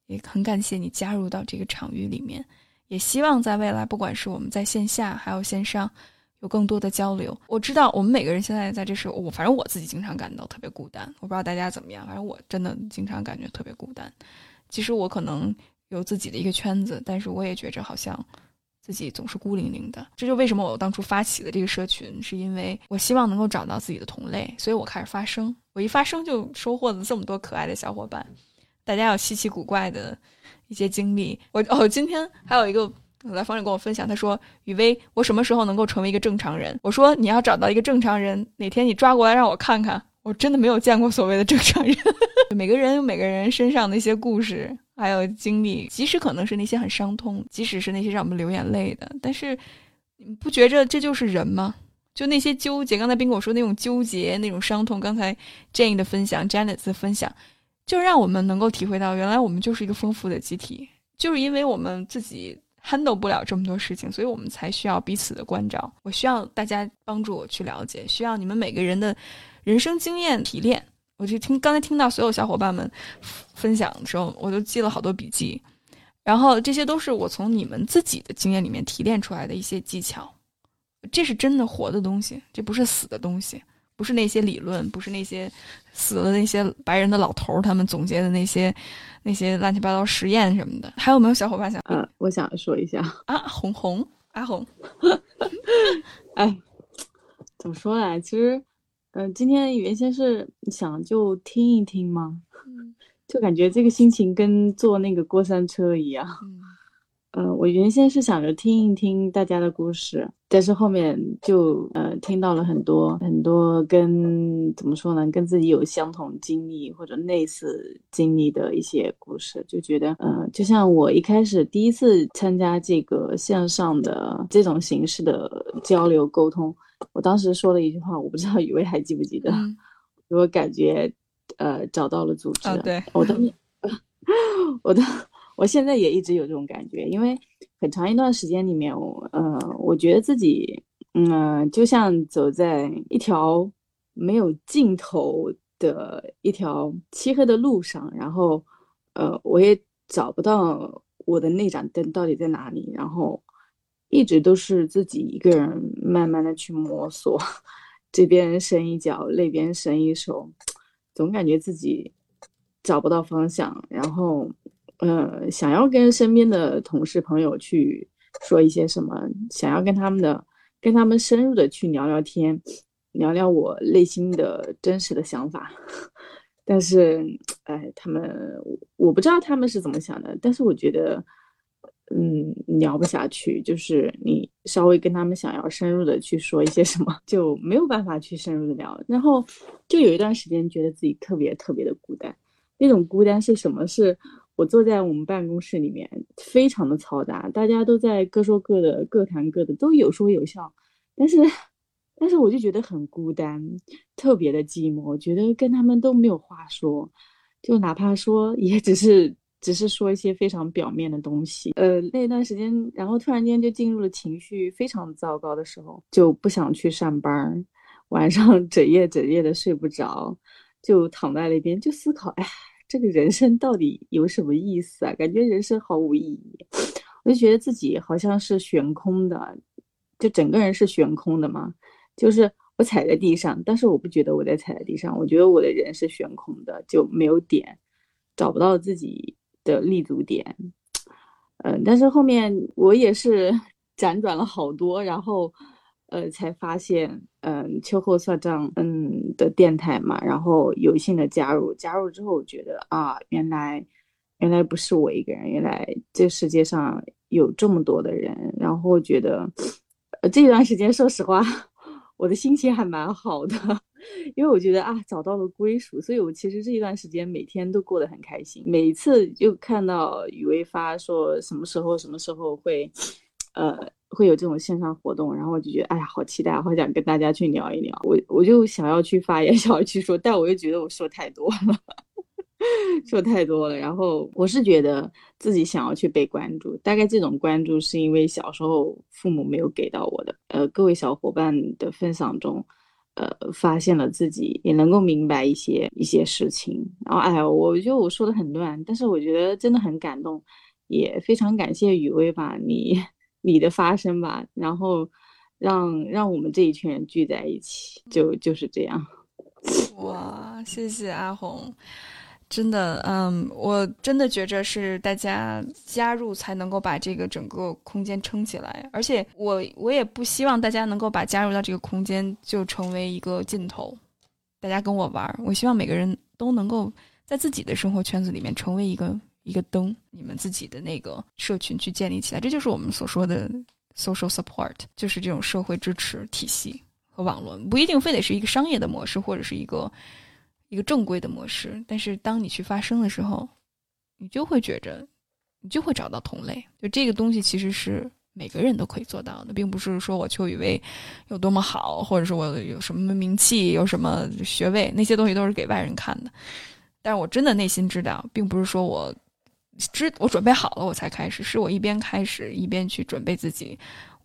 也很感谢你加入到这个场域里面。也希望在未来，不管是我们在线下还有线上，有更多的交流。我知道我们每个人现在在这时候，我反正我自己经常感到特别孤单。我不知道大家怎么样，反正我真的经常感觉特别孤单。其实我可能有自己的一个圈子，但是我也觉着好像自己总是孤零零的。这就为什么我当初发起的这个社群，是因为我希望能够找到自己的同类，所以我开始发声。我一发声就收获了这么多可爱的小伙伴，大家有稀奇古怪的。一些经历，我哦，今天还有一个我在房里跟我分享，他说：“雨薇，我什么时候能够成为一个正常人？”我说：“你要找到一个正常人，哪天你抓过来让我看看。”我真的没有见过所谓的正常人。每个人有每个人身上的一些故事，还有经历，即使可能是那些很伤痛，即使是那些让我们流眼泪的，但是你不觉着这就是人吗？就那些纠结，刚才宾果说那种纠结、那种伤痛，刚才 Jane 的分享，Janet 的分享。就让我们能够体会到，原来我们就是一个丰富的集体，就是因为我们自己 handle 不了这么多事情，所以我们才需要彼此的关照。我需要大家帮助我去了解，需要你们每个人的人生经验提炼。我就听刚才听到所有小伙伴们分享的时候，我就记了好多笔记，然后这些都是我从你们自己的经验里面提炼出来的一些技巧，这是真的活的东西，这不是死的东西。不是那些理论，不是那些死了那些白人的老头儿他们总结的那些那些乱七八糟实验什么的。还有没有小伙伴想？嗯，我想说一下啊，红红阿红，哎，怎么说呢？其实，嗯，今天原先是想就听一听嘛，就感觉这个心情跟坐那个过山车一样。嗯，我原先是想着听一听大家的故事，但是后面就呃听到了很多很多跟怎么说呢，跟自己有相同经历或者类似经历的一些故事，就觉得呃，就像我一开始第一次参加这个线上的这种形式的交流沟通，我当时说了一句话，我不知道雨薇还记不记得，我感觉呃找到了组织，对，我当我的。我现在也一直有这种感觉，因为很长一段时间里面，我呃，我觉得自己，嗯，就像走在一条没有尽头的一条漆黑的路上，然后，呃，我也找不到我的那盏灯到底在哪里，然后一直都是自己一个人慢慢的去摸索，这边伸一脚，那边伸一手，总感觉自己找不到方向，然后。呃，想要跟身边的同事朋友去说一些什么，想要跟他们的跟他们深入的去聊聊天，聊聊我内心的真实的想法，但是，哎，他们我不知道他们是怎么想的，但是我觉得，嗯，聊不下去，就是你稍微跟他们想要深入的去说一些什么，就没有办法去深入的聊，然后就有一段时间觉得自己特别特别的孤单，那种孤单是什么？是。我坐在我们办公室里面，非常的嘈杂，大家都在各说各的，各谈各的，都有说有笑，但是，但是我就觉得很孤单，特别的寂寞，我觉得跟他们都没有话说，就哪怕说，也只是只是说一些非常表面的东西。呃，那段时间，然后突然间就进入了情绪非常糟糕的时候，就不想去上班，晚上整夜整夜的睡不着，就躺在那边就思考，哎。这个人生到底有什么意思啊？感觉人生毫无意义，我就觉得自己好像是悬空的，就整个人是悬空的嘛，就是我踩在地上，但是我不觉得我在踩在地上，我觉得我的人是悬空的，就没有点，找不到自己的立足点。嗯，但是后面我也是 辗转了好多，然后呃才发现，嗯，秋后算账嗯的电台嘛，然后有幸的加入，加入之后我觉得啊，原来原来不是我一个人，原来这世界上有这么多的人，然后觉得。呃，这段时间说实话，我的心情还蛮好的，因为我觉得啊，找到了归属，所以我其实这一段时间每天都过得很开心。每一次就看到雨薇发说什么时候什么时候会，呃，会有这种线上活动，然后我就觉得哎呀，好期待，好想跟大家去聊一聊。我我就想要去发言，想要去说，但我又觉得我说太多了。说太多了，然后我是觉得自己想要去被关注，大概这种关注是因为小时候父母没有给到我的。呃，各位小伙伴的分享中，呃，发现了自己也能够明白一些一些事情。然后，哎呀，我觉得我说的很乱，但是我觉得真的很感动，也非常感谢雨薇吧，你你的发声吧，然后让让我们这一群人聚在一起，就就是这样。哇，谢谢阿红。真的，嗯，我真的觉着是大家加入才能够把这个整个空间撑起来，而且我我也不希望大家能够把加入到这个空间就成为一个尽头，大家跟我玩，我希望每个人都能够在自己的生活圈子里面成为一个一个灯，你们自己的那个社群去建立起来，这就是我们所说的 social support，就是这种社会支持体系和网络，不一定非得是一个商业的模式或者是一个。一个正规的模式，但是当你去发声的时候，你就会觉着，你就会找到同类。就这个东西其实是每个人都可以做到的，并不是说我邱雨薇有多么好，或者说我有什么名气、有什么学位，那些东西都是给外人看的。但是我真的内心知道，并不是说我知我准备好了我才开始，是我一边开始一边去准备自己。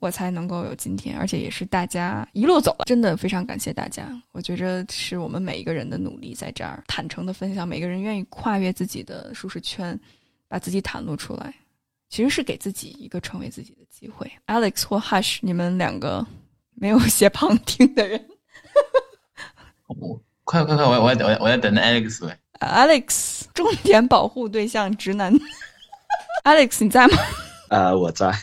我才能够有今天，而且也是大家一路走来，真的非常感谢大家。我觉着是我们每一个人的努力在这儿坦诚的分享，每个人愿意跨越自己的舒适圈，把自己袒露出来，其实是给自己一个成为自己的机会。Alex 或 Hush，你们两个没有写旁听的人，我快快快，我我我我在等着 Alex 呗。Alex，重点保护对象直男。Alex，你在吗？呃，我在。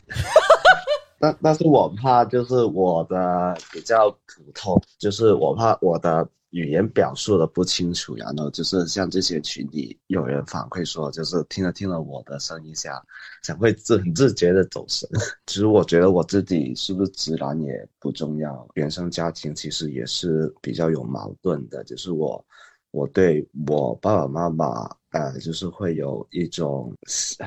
但但是我怕就是我的比较普通，就是我怕我的语言表述的不清楚，然后就是像这些群里有人反馈说，就是听了听了我的声音下，想会自很自觉的走神。其实我觉得我自己是不是直男也不重要，原生家庭其实也是比较有矛盾的，就是我。我对我爸爸妈妈，呃，就是会有一种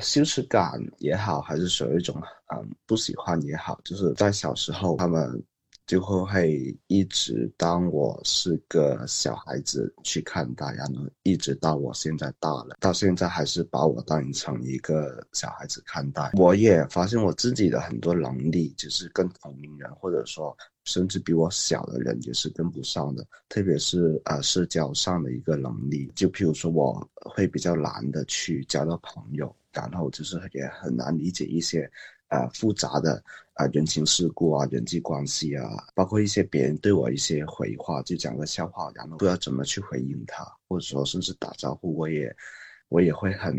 羞耻感也好，还是属于一种嗯不喜欢也好，就是在小时候他们就会会一直当我是个小孩子去看待，然后一直到我现在大了，到现在还是把我当成一个小孩子看待。我也发现我自己的很多能力，就是跟同龄人或者说。甚至比我小的人也是跟不上的，特别是呃社交上的一个能力，就譬如说我会比较难的去交到朋友，然后就是也很难理解一些呃复杂的啊人情世故啊人际关系啊，包括一些别人对我一些回话，就讲个笑话，然后不知道怎么去回应他，或者说甚至打招呼，我也我也会很。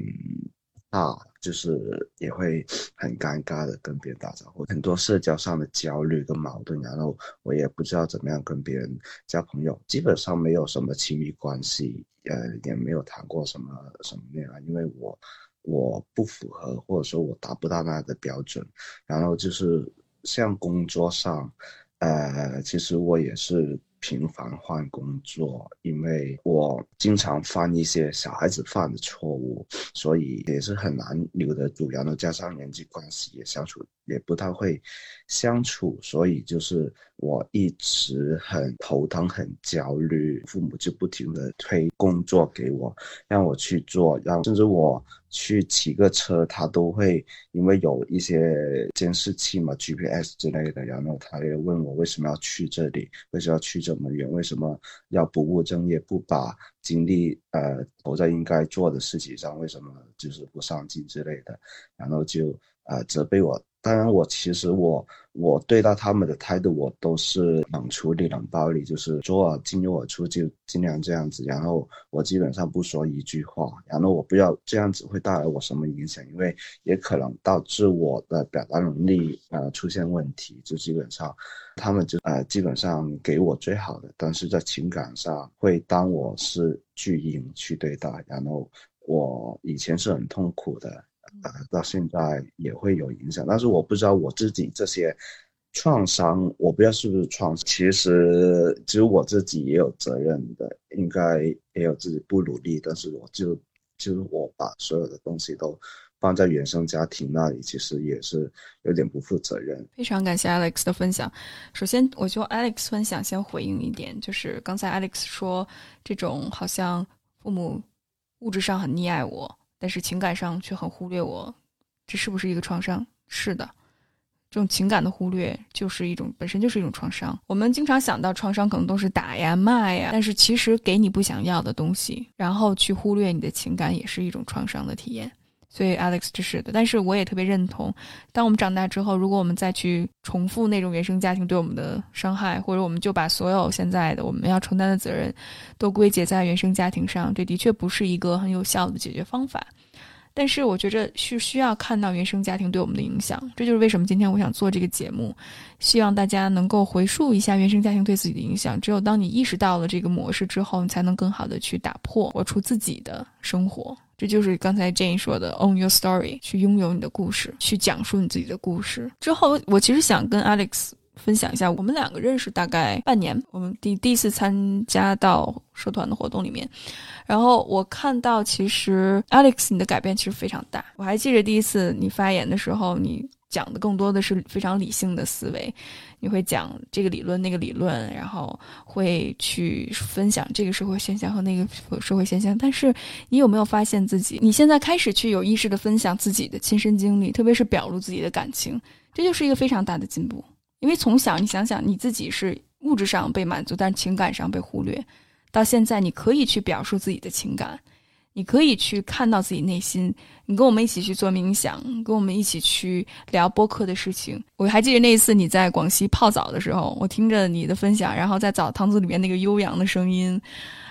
啊，就是也会很尴尬的跟别人打招呼，很多社交上的焦虑跟矛盾，然后我也不知道怎么样跟别人交朋友，基本上没有什么亲密关系，呃，也没有谈过什么什么恋爱，因为我我不符合或者说我达不到那样的标准，然后就是像工作上，呃，其实我也是。频繁换工作，因为我经常犯一些小孩子犯的错误，所以也是很难留得住。然后加上人际关系也相处也不太会相处，所以就是我一直很头疼、很焦虑。父母就不停的推工作给我，让我去做，让甚至我。去骑个车，他都会因为有一些监视器嘛，GPS 之类的，然后他也问我为什么要去这里，为什么要去这么远，为什么要不务正业，不把精力呃投在应该做的事情上，为什么就是不上进之类的，然后就啊责备我当然我其实我我对待他们的态度我都是冷处理冷暴力，就是左耳进右耳出，就尽量这样子。然后我基本上不说一句话，然后我不知道这样子会带来我什么影响，因为也可能导致我的表达能力呃出现问题。就基本上他们就呃基本上给我最好的，但是在情感上会当我是巨婴去对待，然后我以前是很痛苦的。呃，到现在也会有影响，但是我不知道我自己这些创伤，我不知道是不是创伤。其实只有我自己也有责任的，应该也有自己不努力，但是我就就是我把所有的东西都放在原生家庭那里，其实也是有点不负责任。非常感谢 Alex 的分享。首先，我就 Alex 分享先回应一点，就是刚才 Alex 说这种好像父母物质上很溺爱我。但是情感上却很忽略我，这是不是一个创伤？是的，这种情感的忽略就是一种本身就是一种创伤。我们经常想到创伤可能都是打呀、骂呀，但是其实给你不想要的东西，然后去忽略你的情感，也是一种创伤的体验。所以 Alex 这是的，但是我也特别认同，当我们长大之后，如果我们再去重复那种原生家庭对我们的伤害，或者我们就把所有现在的我们要承担的责任都归结在原生家庭上，这的确不是一个很有效的解决方法。但是我觉着是需要看到原生家庭对我们的影响，这就是为什么今天我想做这个节目，希望大家能够回溯一下原生家庭对自己的影响。只有当你意识到了这个模式之后，你才能更好的去打破，活出自己的生活。这就是刚才 Jane 说的 “own your story”，去拥有你的故事，去讲述你自己的故事。之后，我其实想跟 Alex 分享一下，我们两个认识大概半年，我们第第一次参加到社团的活动里面。然后我看到，其实 Alex 你的改变其实非常大。我还记得第一次你发言的时候，你讲的更多的是非常理性的思维，你会讲这个理论那个理论，然后会去分享这个社会现象和那个社会现象。但是你有没有发现自己，你现在开始去有意识的分享自己的亲身经历，特别是表露自己的感情，这就是一个非常大的进步。因为从小你想想，你自己是物质上被满足，但是情感上被忽略。到现在，你可以去表述自己的情感，你可以去看到自己内心。你跟我们一起去做冥想，跟我们一起去聊播客的事情。我还记得那一次你在广西泡澡的时候，我听着你的分享，然后在澡堂子里面那个悠扬的声音，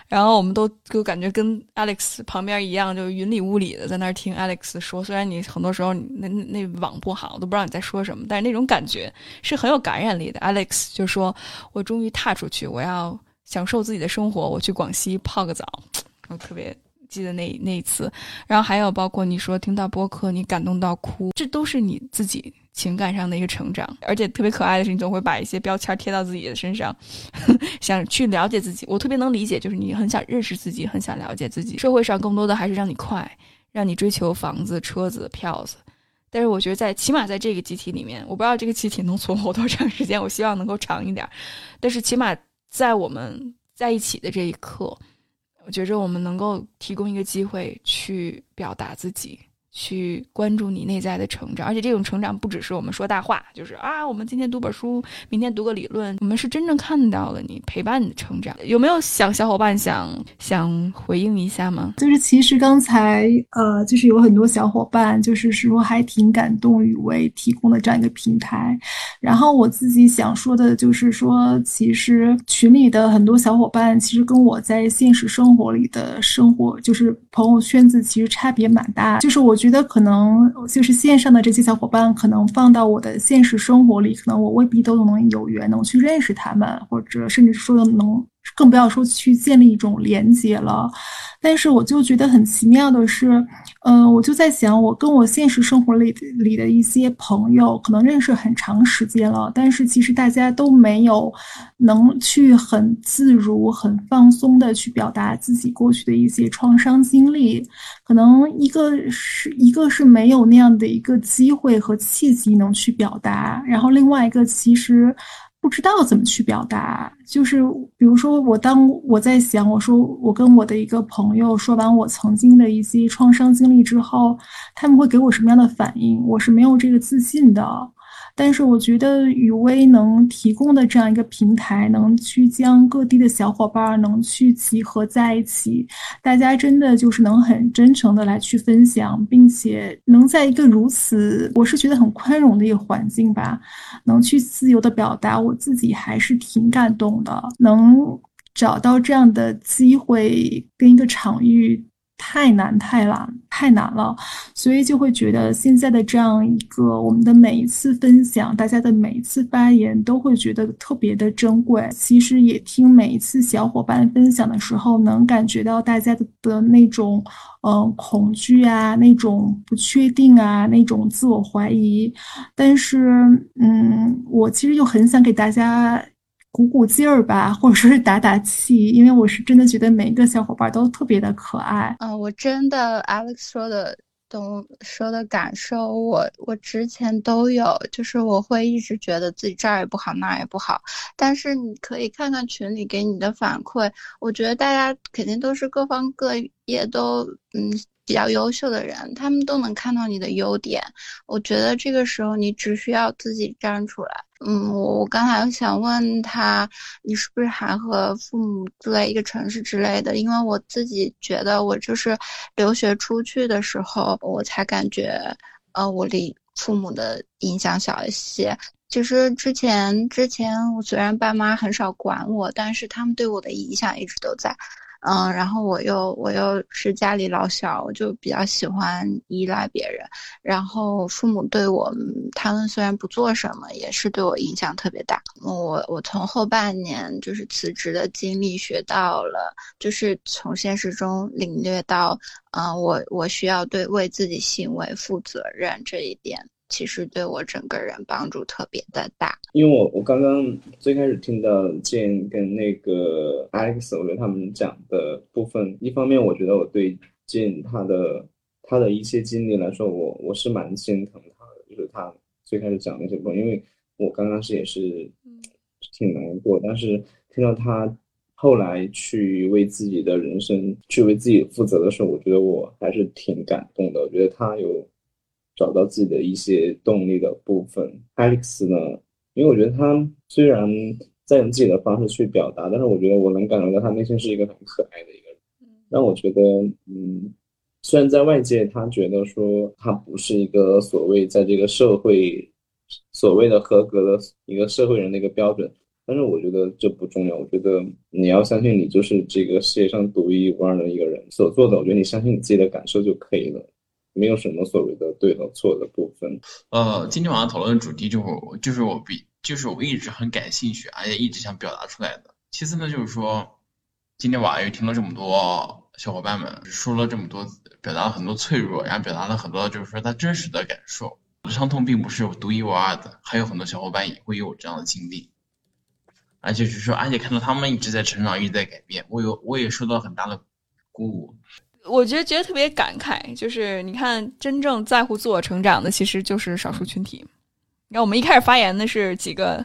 然后我们都就感觉跟 Alex 旁边一样，就云里雾里的在那儿听 Alex 说。虽然你很多时候那那网不好，都不知道你在说什么，但是那种感觉是很有感染力的。Alex 就说：“我终于踏出去，我要。”享受自己的生活，我去广西泡个澡，我特别记得那那一次。然后还有包括你说听到播客你感动到哭，这都是你自己情感上的一个成长。而且特别可爱的是，你总会把一些标签贴到自己的身上，想去了解自己。我特别能理解，就是你很想认识自己，很想了解自己。社会上更多的还是让你快，让你追求房子、车子、票子。但是我觉得在起码在这个集体里面，我不知道这个集体能存活多长时间，我希望能够长一点。但是起码。在我们在一起的这一刻，我觉着我们能够提供一个机会去表达自己。去关注你内在的成长，而且这种成长不只是我们说大话，就是啊，我们今天读本书，明天读个理论，我们是真正看到了你，陪伴你的成长。有没有想小伙伴想想回应一下吗？就是其实刚才呃，就是有很多小伙伴就是说还挺感动雨薇提供了这样一个平台，然后我自己想说的就是说，其实群里的很多小伙伴其实跟我在现实生活里的生活，就是朋友圈子其实差别蛮大，就是我。觉得可能就是线上的这些小伙伴，可能放到我的现实生活里，可能我未必都能有缘能去认识他们，或者甚至说能。更不要说去建立一种连接了，但是我就觉得很奇妙的是，嗯，我就在想，我跟我现实生活里里的一些朋友，可能认识很长时间了，但是其实大家都没有能去很自如、很放松的去表达自己过去的一些创伤经历，可能一个是一个是没有那样的一个机会和契机能去表达，然后另外一个其实。不知道怎么去表达，就是比如说，我当我在想，我说我跟我的一个朋友说完我曾经的一些创伤经历之后，他们会给我什么样的反应？我是没有这个自信的。但是我觉得雨薇能提供的这样一个平台，能去将各地的小伙伴能去集合在一起，大家真的就是能很真诚的来去分享，并且能在一个如此我是觉得很宽容的一个环境吧，能去自由的表达，我自己还是挺感动的，能。找到这样的机会跟一个场域太难太难太难了，所以就会觉得现在的这样一个我们的每一次分享，大家的每一次发言都会觉得特别的珍贵。其实也听每一次小伙伴分享的时候，能感觉到大家的的那种嗯恐惧啊，那种不确定啊，那种自我怀疑。但是嗯，我其实又很想给大家。鼓鼓劲儿吧，或者说是打打气，因为我是真的觉得每一个小伙伴都特别的可爱。嗯，我真的 Alex 说的懂，说的感受，我我之前都有，就是我会一直觉得自己这儿也不好，那儿也不好。但是你可以看看群里给你的反馈，我觉得大家肯定都是各方各业都嗯。比较优秀的人，他们都能看到你的优点。我觉得这个时候你只需要自己站出来。嗯，我我刚才想问他，你是不是还和父母住在一个城市之类的？因为我自己觉得，我就是留学出去的时候，我才感觉，呃，我离父母的影响小一些。其实之前之前，我虽然爸妈很少管我，但是他们对我的影响一直都在。嗯，然后我又我又是家里老小，我就比较喜欢依赖别人。然后父母对我，他们虽然不做什么，也是对我影响特别大。我我从后半年就是辞职的经历学到了，就是从现实中领略到，嗯，我我需要对为自己行为负责任这一点。其实对我整个人帮助特别的大，因为我我刚刚最开始听到建跟那个 Alex，我觉得他们讲的部分，一方面我觉得我对建他的他的一些经历来说，我我是蛮心疼他的，就是他最开始讲那些部分，因为我刚刚是也是挺难过，但是听到他后来去为自己的人生去为自己负责的时候，我觉得我还是挺感动的，我觉得他有。找到自己的一些动力的部分，Alex 呢？因为我觉得他虽然在用自己的方式去表达，但是我觉得我能感觉到他内心是一个很可爱的一个人。让我觉得，嗯，虽然在外界他觉得说他不是一个所谓在这个社会所谓的合格的一个社会人的一个标准，但是我觉得这不重要。我觉得你要相信你就是这个世界上独一无二的一个人所做的，我觉得你相信你自己的感受就可以了。没有什么所谓的对和错的部分。呃，今天晚上讨论的主题就是就是我比就是我一直很感兴趣，而且一直想表达出来的。其次呢，就是说今天晚上又听了这么多小伙伴们说了这么多，表达了很多脆弱，然后表达了很多就是说他真实的感受。伤痛并不是独一无二的，还有很多小伙伴也会有这样的经历。而且就是说，而且看到他们一直在成长，一直在改变，我有我也受到很大的鼓舞。我觉得觉得特别感慨，就是你看，真正在乎自我成长的，其实就是少数群体。你看，我们一开始发言的是几个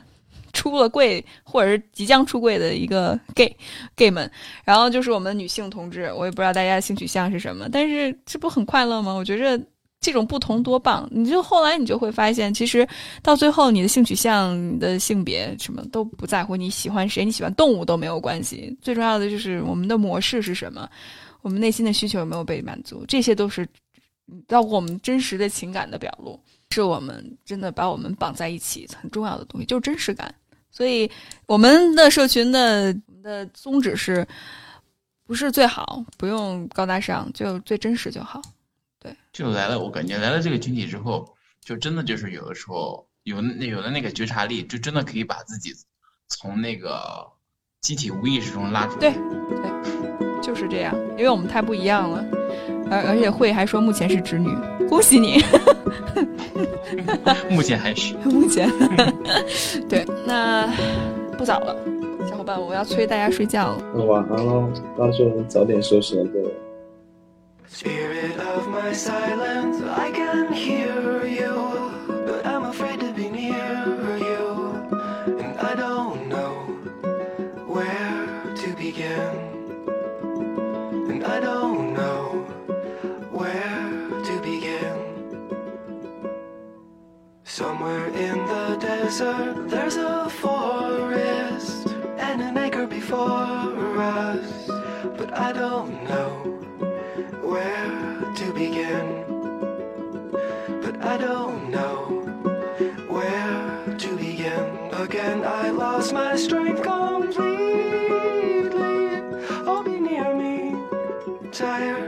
出了柜或者是即将出柜的一个 gay gay 们，然后就是我们女性同志，我也不知道大家的性取向是什么，但是这不很快乐吗？我觉着这种不同多棒。你就后来你就会发现，其实到最后，你的性取向、你的性别什么都不在乎，你喜欢谁，你喜欢动物都没有关系。最重要的就是我们的模式是什么。我们内心的需求有没有被满足？这些都是包括我们真实的情感的表露，是我们真的把我们绑在一起很重要的东西，就是真实感。所以我们的社群的的宗旨是，不是最好，不用高大上，就最真实就好。对，就来了，我感觉来了这个群体之后，就真的就是有的时候有那有的那个觉察力，就真的可以把自己从那个集体无意识中拉出来。对，对。就是这样，因为我们太不一样了，而而且慧还说目前是直女，恭喜你，目前还是 目前，对，那不早了，小伙伴，我要催大家睡觉了，那晚安喽，到时候早点休息了，各位。I Somewhere in the desert, there's a forest and an acre before us. But I don't know where to begin. But I don't know where to begin. Again, I lost my strength completely. Oh, be near me, tired